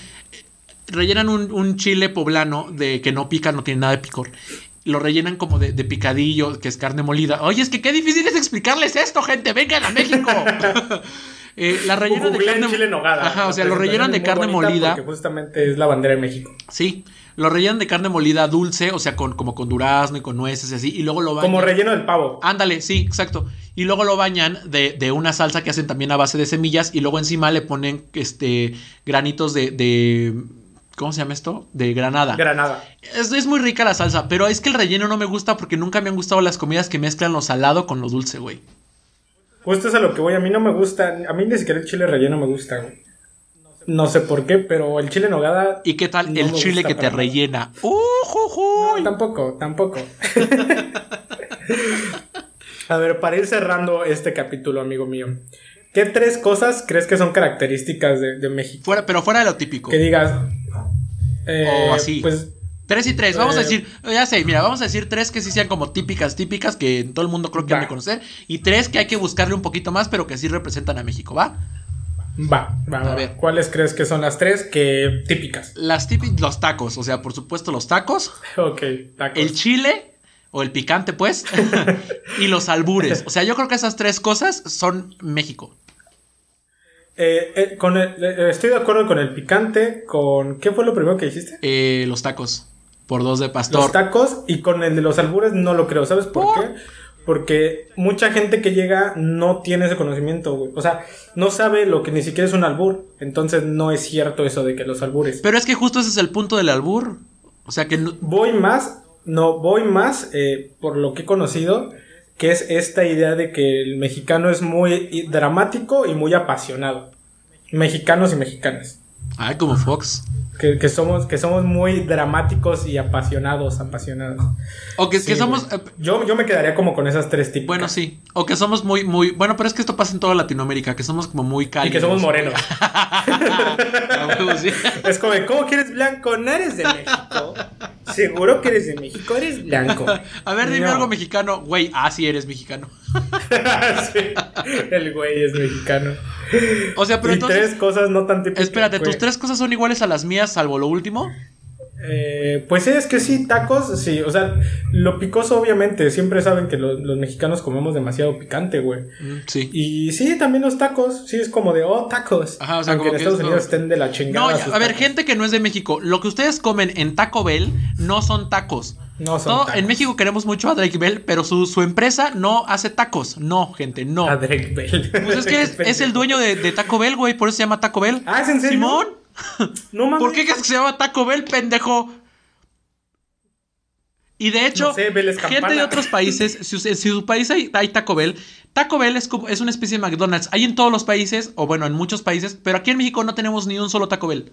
rellenan un, un chile poblano de que no pica, no tiene nada de picor. Lo rellenan como de, de picadillo, que es carne molida. Oye, es que qué difícil es explicarles esto, gente. Vengan a México. Eh, la rellenan de carne chile nogada. Ajá, o sea, lo rellenan de carne molida. Porque justamente es la bandera de México. Sí, lo rellenan de carne molida dulce, o sea, con, como con durazno y con nueces y así. Y luego lo bañan. Como relleno del pavo. Ándale, sí, exacto. Y luego lo bañan de, de una salsa que hacen también a base de semillas. Y luego encima le ponen este granitos de. de ¿Cómo se llama esto? De granada. Granada. Es, es muy rica la salsa, pero es que el relleno no me gusta porque nunca me han gustado las comidas que mezclan lo salado con lo dulce, güey. Justo es a lo que voy. A mí no me gusta. A mí ni siquiera el chile relleno me gusta, güey. No sé por qué, pero el chile en nogada. ¿Y qué tal No el chile que te nada. rellena? ¡Uh, ju, ju! No, tampoco, tampoco. a ver, para ir cerrando este capítulo, amigo mío. ¿Qué tres cosas crees que son características de, de México? Fuera, pero fuera de lo típico. Que digas. eh, O así. Pues Tres y tres, vamos a Eh, decir, ya sé, mira, vamos a decir tres que sí sean como típicas, típicas, que todo el mundo creo que han de Va. conocer, y tres que hay que buscarle un poquito más, pero que sí representan a México, ¿va? Va, va, va. ver. ¿Cuáles crees que son las tres que típicas? Las típicas, los tacos, o sea, por supuesto los tacos, Ok, tacos. el chile, o el picante, pues, y los albures. O sea, yo creo que esas tres cosas son México. Eh, eh, con el- eh, estoy de acuerdo con el picante, con... ¿Qué fue lo primero que dijiste? Eh, los tacos, por dos de pastor. Los tacos y con el de los albures no lo creo. ¿Sabes por ¿Por? qué? Porque mucha gente que llega no tiene ese conocimiento, güey. O sea, no sabe lo que ni siquiera es un albur. Entonces no es cierto eso de que los albures. Pero es que justo ese es el punto del albur. O sea que... No... Voy más, no, voy más eh, por lo que he conocido, que es esta idea de que el mexicano es muy dramático y muy apasionado. Mexicanos y mexicanas. Ay, como Fox. Que, que, somos, que somos muy dramáticos y apasionados, apasionados. O que, que somos... Eh, yo, yo me quedaría como con esas tres tipos. Bueno, sí. O que somos muy, muy... Bueno, pero es que esto pasa en toda Latinoamérica, que somos como muy cálidos. Y que somos morenos. es como, ¿cómo quieres blanco? No eres de México. Seguro que eres de México, eres blanco. A ver, dime algo mexicano. Güey, ah, sí eres mexicano. sí, el güey es mexicano. O sea, pero y entonces... tres cosas no tan típicas. Espérate, ¿tus tres cosas son iguales a las mías salvo lo último? Eh, pues es que sí, tacos, sí, o sea, lo picoso obviamente, siempre saben que los, los mexicanos comemos demasiado picante, güey. Mm, sí. Y sí, también los tacos, sí, es como de, oh, tacos. Ajá, o sea, Aunque como en que Estados es Unidos estén de la chingada. No, ya, a ver, tacos. gente que no es de México, lo que ustedes comen en Taco Bell no son tacos. No son. En México queremos mucho a Drake Bell, pero su, su empresa no hace tacos. No, gente, no. A Drake Bell. Pues es que es, es el dueño de, de Taco Bell, güey, por eso se llama Taco Bell. Ah, ¿es en serio? Simón, No mames. ¿por qué crees que se llama Taco Bell, pendejo? Y de hecho, No sé, gente de otros países, si, si su país hay, hay Taco Bell, Taco Bell es, como- es una especie de McDonald's. Hay en todos los países, o bueno, en muchos países, pero aquí en México no tenemos ni un solo Taco Bell.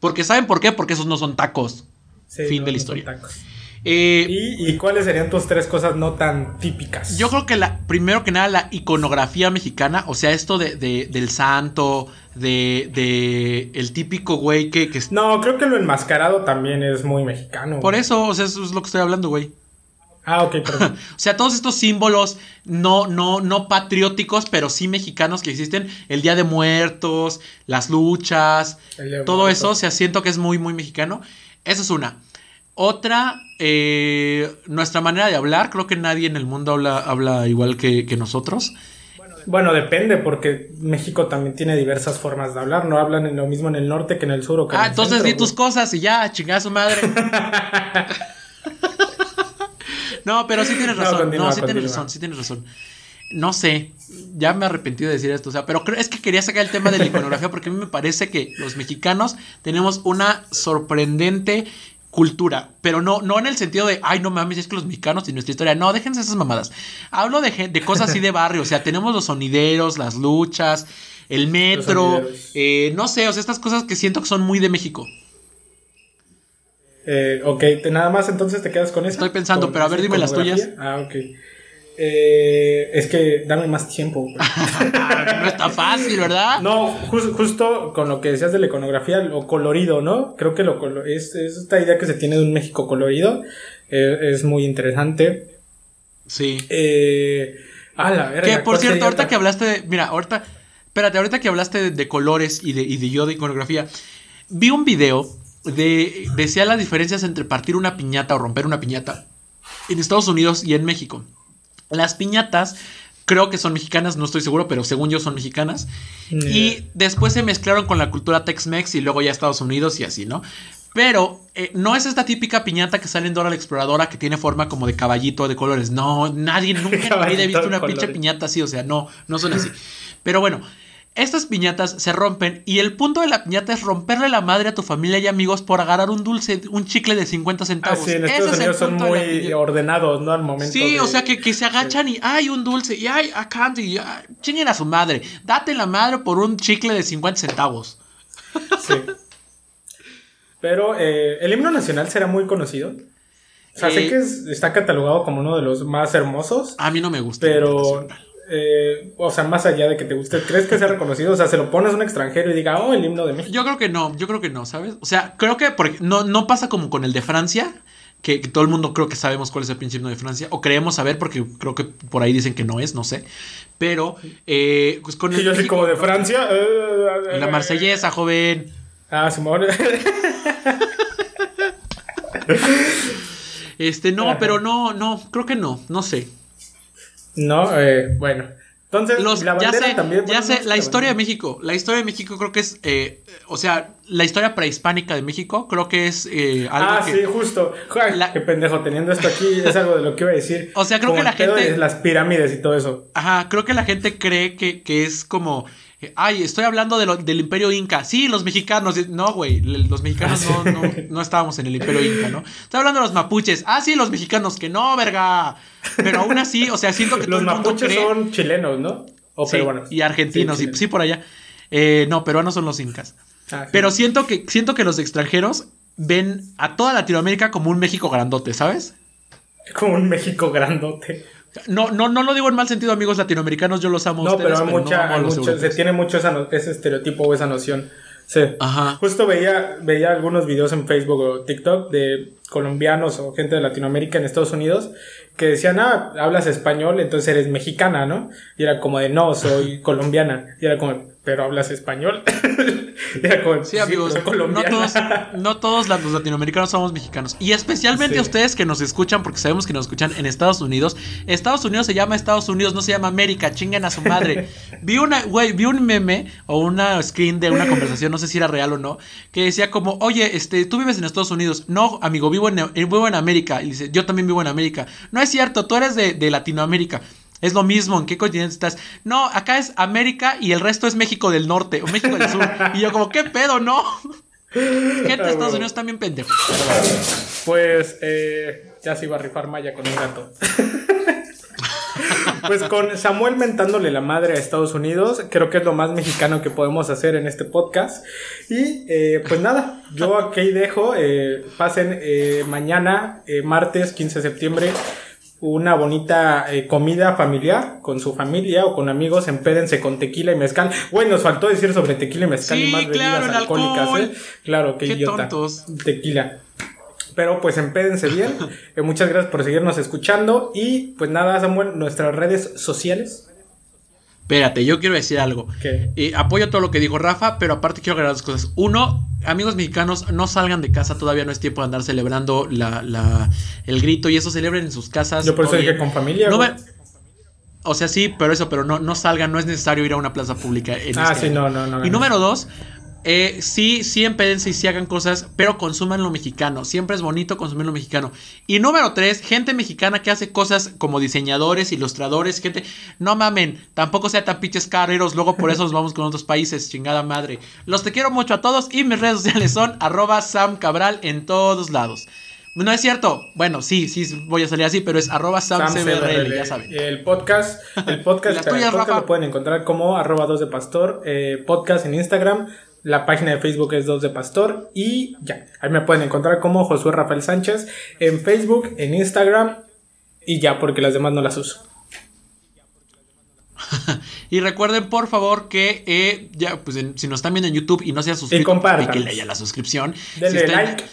Porque ¿saben por qué? Porque esos no son tacos. Sí, Fin no, de la no son historia. tacos. Eh, ¿Y, ¿Y cuáles serían tus tres cosas no tan típicas? Yo creo que la, primero que nada, la iconografía mexicana, o sea, esto de, de- del santo, de, de el típico güey que, que No, creo que lo enmascarado también es muy mexicano. Por eso, o sea, eso es lo que estoy hablando, güey. Ah, ok, perdón. O sea, todos estos símbolos no, no, no patrióticos, pero sí mexicanos que existen, el Día de Muertos, las luchas, todo Muertos. eso, o sea, siento que es muy, muy mexicano. Esa es una. Otra, eh, nuestra manera de hablar, creo que nadie en el mundo habla, habla igual que, que nosotros. Bueno, depende, porque México también tiene diversas formas de hablar. No hablan en lo mismo en el norte que en el sur o que en Ah, el entonces centro, di tus cosas y ya, chingada su madre. no, pero sí tienes razón. No, continúa, sí tienes razón, sí tienes razón. No sé, ya me arrepentí de decir esto, o sea, pero creo, es que quería sacar el tema de la iconografía porque a mí me parece que los mexicanos tenemos una sorprendente cultura, pero no, no en el sentido de, ay, no mames, es que los mexicanos y nuestra historia, no, déjense esas mamadas. Hablo de, de cosas así de barrio, o sea, tenemos los sonideros, las luchas, el metro, eh, no sé, o sea, estas cosas que siento que son muy de México. Eh, ok, nada más entonces te quedas con eso. Estoy pensando, pero a ver, dime las tuyas. Ah, ok. Eh, es que dame más tiempo. no está fácil, ¿verdad? No, jus- justo con lo que decías de la iconografía, lo colorido, ¿no? Creo que lo colo- es, es esta idea que se tiene de un México colorido. eh, es muy interesante. Sí. Eh, a la verga, Que por ¿cuál cierto, ahorita que hablaste de. Mira, ahorita. Espérate, ahorita que hablaste de, de colores y de, y de yo de iconografía. Vi un video de. Decía las diferencias entre partir una piñata o romper una piñata en Estados Unidos y en México. Las piñatas. Creo que son mexicanas, no estoy seguro, pero según yo son mexicanas. Y después se mezclaron con la cultura Tex-Mex y luego ya Estados Unidos y así, ¿no? Pero eh, no es esta típica piñata que sale en Dora la Exploradora que tiene forma como de caballito de colores. No, nadie nunca en la vida Caballito visto una pinche piñata así, o sea, no, no son así. Pero bueno, estas piñatas se rompen y el punto de la piñata es romperle la madre a tu familia y amigos por agarrar un dulce, un chicle de 50 Ah, centavos. sí, en Estados es el Unidos son muy ordenados, ¿no? Al momento. Sí, de- o sea, que, que se agachan y hay un dulce y hay a candy y ay, chinguen a su madre. Date la madre por un chicle de 50 centavos. Sí. Pero eh, el himno nacional será muy conocido. O sea, sé Eh, que es- está catalogado como uno de los más hermosos, A mí no me gusta. pero, eh, o sea, más allá de que te guste, ¿crees que sea reconocido? O sea, se lo pones a un extranjero y diga, oh, el himno de México. Yo creo que no, yo creo que no, ¿sabes? O sea, creo que porque no, no pasa como con el de Francia, que, que todo el mundo creo que sabemos cuál es el pinche himno de Francia, o creemos saber porque creo que por ahí dicen que no es, no sé. Pero, eh, pues con el yo así México- como de Francia. eh, La marsellesa, joven. Ah, Simón. Este, no, pero no, no, creo que no, no sé. No, eh, bueno. Entonces, Los, la ya bandera sé, también. ya sé, la historia de México. La historia de México creo que es, eh, o sea, la historia prehispánica de México creo que es eh, algo Ah, que... sí, justo. Joder, La- Qué pendejo, teniendo esto aquí es algo de lo que iba a decir. O sea, creo Como que la gente- las pirámides y todo eso. Ajá, creo que la gente cree que, que es como... eh, Ay, estoy hablando de lo- del imperio inca. Sí, los mexicanos. No, güey. Los mexicanos Ah, no, no, no estábamos en el imperio inca, ¿no? Estoy hablando de los mapuches. Ah, sí, los mexicanos. Que no, verga. Pero aún así, o sea, siento que todo Los mundo mapuches cree... son chilenos, ¿no? O Sí, peruanos. y argentinos, Sí, sí, chilenos. sí, por allá. Eh, no, peruanos son los incas. Ah. Pero siento que, siento que los extranjeros ven a toda Latinoamérica como un México grandote, ¿sabes? Como un México grandote. No, no, no lo digo en mal sentido, amigos latinoamericanos, yo los amo No, ustedes, pero hay mucha, amo mucho- se europeos. tiene mucho esa ese estereotipo o esa noción. Sí. Ajá. Justo veía, veía algunos videos en Facebook o TikTok de colombianos o gente de Latinoamérica en Estados Unidos que decían, ah, hablas español, entonces eres mexicana, ¿no? Y era como de, no, soy colombiana. Y era como, pero hablas español. y era como, Sí, amigos, no todos, no todos los latinoamericanos somos mexicanos. Y especialmente Sí. ustedes que nos escuchan, porque sabemos que nos escuchan en Estados Unidos. Estados Unidos se llama Estados Unidos, no se llama América, chinguen a su madre. vi una, güey, vi un meme o una screen de una conversación, no sé si era real o no, que decía como, oye, este, tú vives en Estados Unidos. No, amigo, vivo en, vivo en América. Y dice, yo también vivo en América. No es cierto, tú eres de, de Latinoamérica. Es lo mismo, ¿en qué continente estás? No, acá es América y el resto es México del Norte o México del Sur. Y yo como, ¿qué pedo? No. Gente de Estados huevo. Unidos también pendejos. Pues eh, ya se iba a rifar Maya con un gato. pues con Samuel mentándole la madre a Estados Unidos, creo que es lo más mexicano que podemos hacer en este podcast. Y eh, pues nada, yo aquí dejo, eh, pasen eh, mañana, eh, martes 15 de septiembre, una bonita eh, comida familiar con su familia o con amigos, empédense con tequila y mezcal. Güey, nos faltó decir sobre tequila y mezcal Sí, y más claro, bebidas alcohólicas, alcohol. ¿eh? Claro, qué, Qué idiota. tontos. Tequila. Pero pues empédense bien. Eh, muchas gracias por seguirnos escuchando. Y pues nada, Samuel, nuestras redes sociales. Espérate, yo quiero decir algo. ¿Qué? Eh, apoyo todo lo que dijo Rafa, pero aparte quiero agregar dos cosas. Uno, amigos mexicanos, no salgan de casa, todavía no es tiempo de andar celebrando la, la- el grito y eso, celebren en sus casas. Yo por eso dije con familia. No O sea, sí, pero eso, pero no, no salgan, no es necesario ir a una plaza pública. En Ah, este sí, año. no, no, no. Y no. número dos, eh, sí, sí empédense y sí hagan cosas, pero consuman lo mexicano. Siempre es bonito consumir lo mexicano. Y número tres, gente mexicana que hace cosas como diseñadores, ilustradores, gente. No mamen, tampoco sea tan pinches carreros. Luego por eso nos vamos con otros países, chingada madre. Los te quiero mucho a todos y mis redes sociales son arroba Sam Cabral en todos lados. No es cierto. Bueno, sí, sí voy a salir así, pero es arroba Sam, Sam CBRL, CBRL. ya saben. El podcast, el podcast, el podcast Rafa. lo pueden encontrar como arroba 2 de pastor, eh, podcast en Instagram, la página de Facebook es 2 de pastor y ya, ahí me pueden encontrar como Josué Rafael Sánchez en Facebook, en Instagram y ya, porque las demás no las uso. Y recuerden, por favor, que eh, ya, pues en- si nos están viendo en YouTube y no se han suscrito, compartan. píquenle ya la suscripción. Denle si like.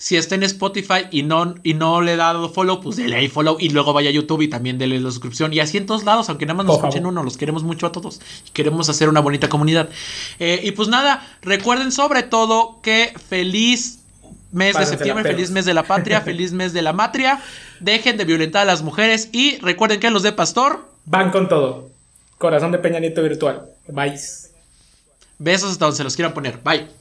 Si está en Spotify y no, y no le he dado follow, pues denle ahí follow y luego vaya a YouTube y también denle la suscripción. Y así en todos lados, aunque nada más nos Por escuchen favor. uno, los queremos mucho a todos. Y queremos hacer una bonita comunidad. Eh, y pues nada, recuerden sobre todo que feliz mes de septiembre, feliz mes de la patria, feliz mes de la matria. Dejen de violentar a las mujeres y recuerden que los de Pastor, Van con todo. Corazón de Peña Nieto virtual. Bye. besos hasta donde se los quieran poner. Bye.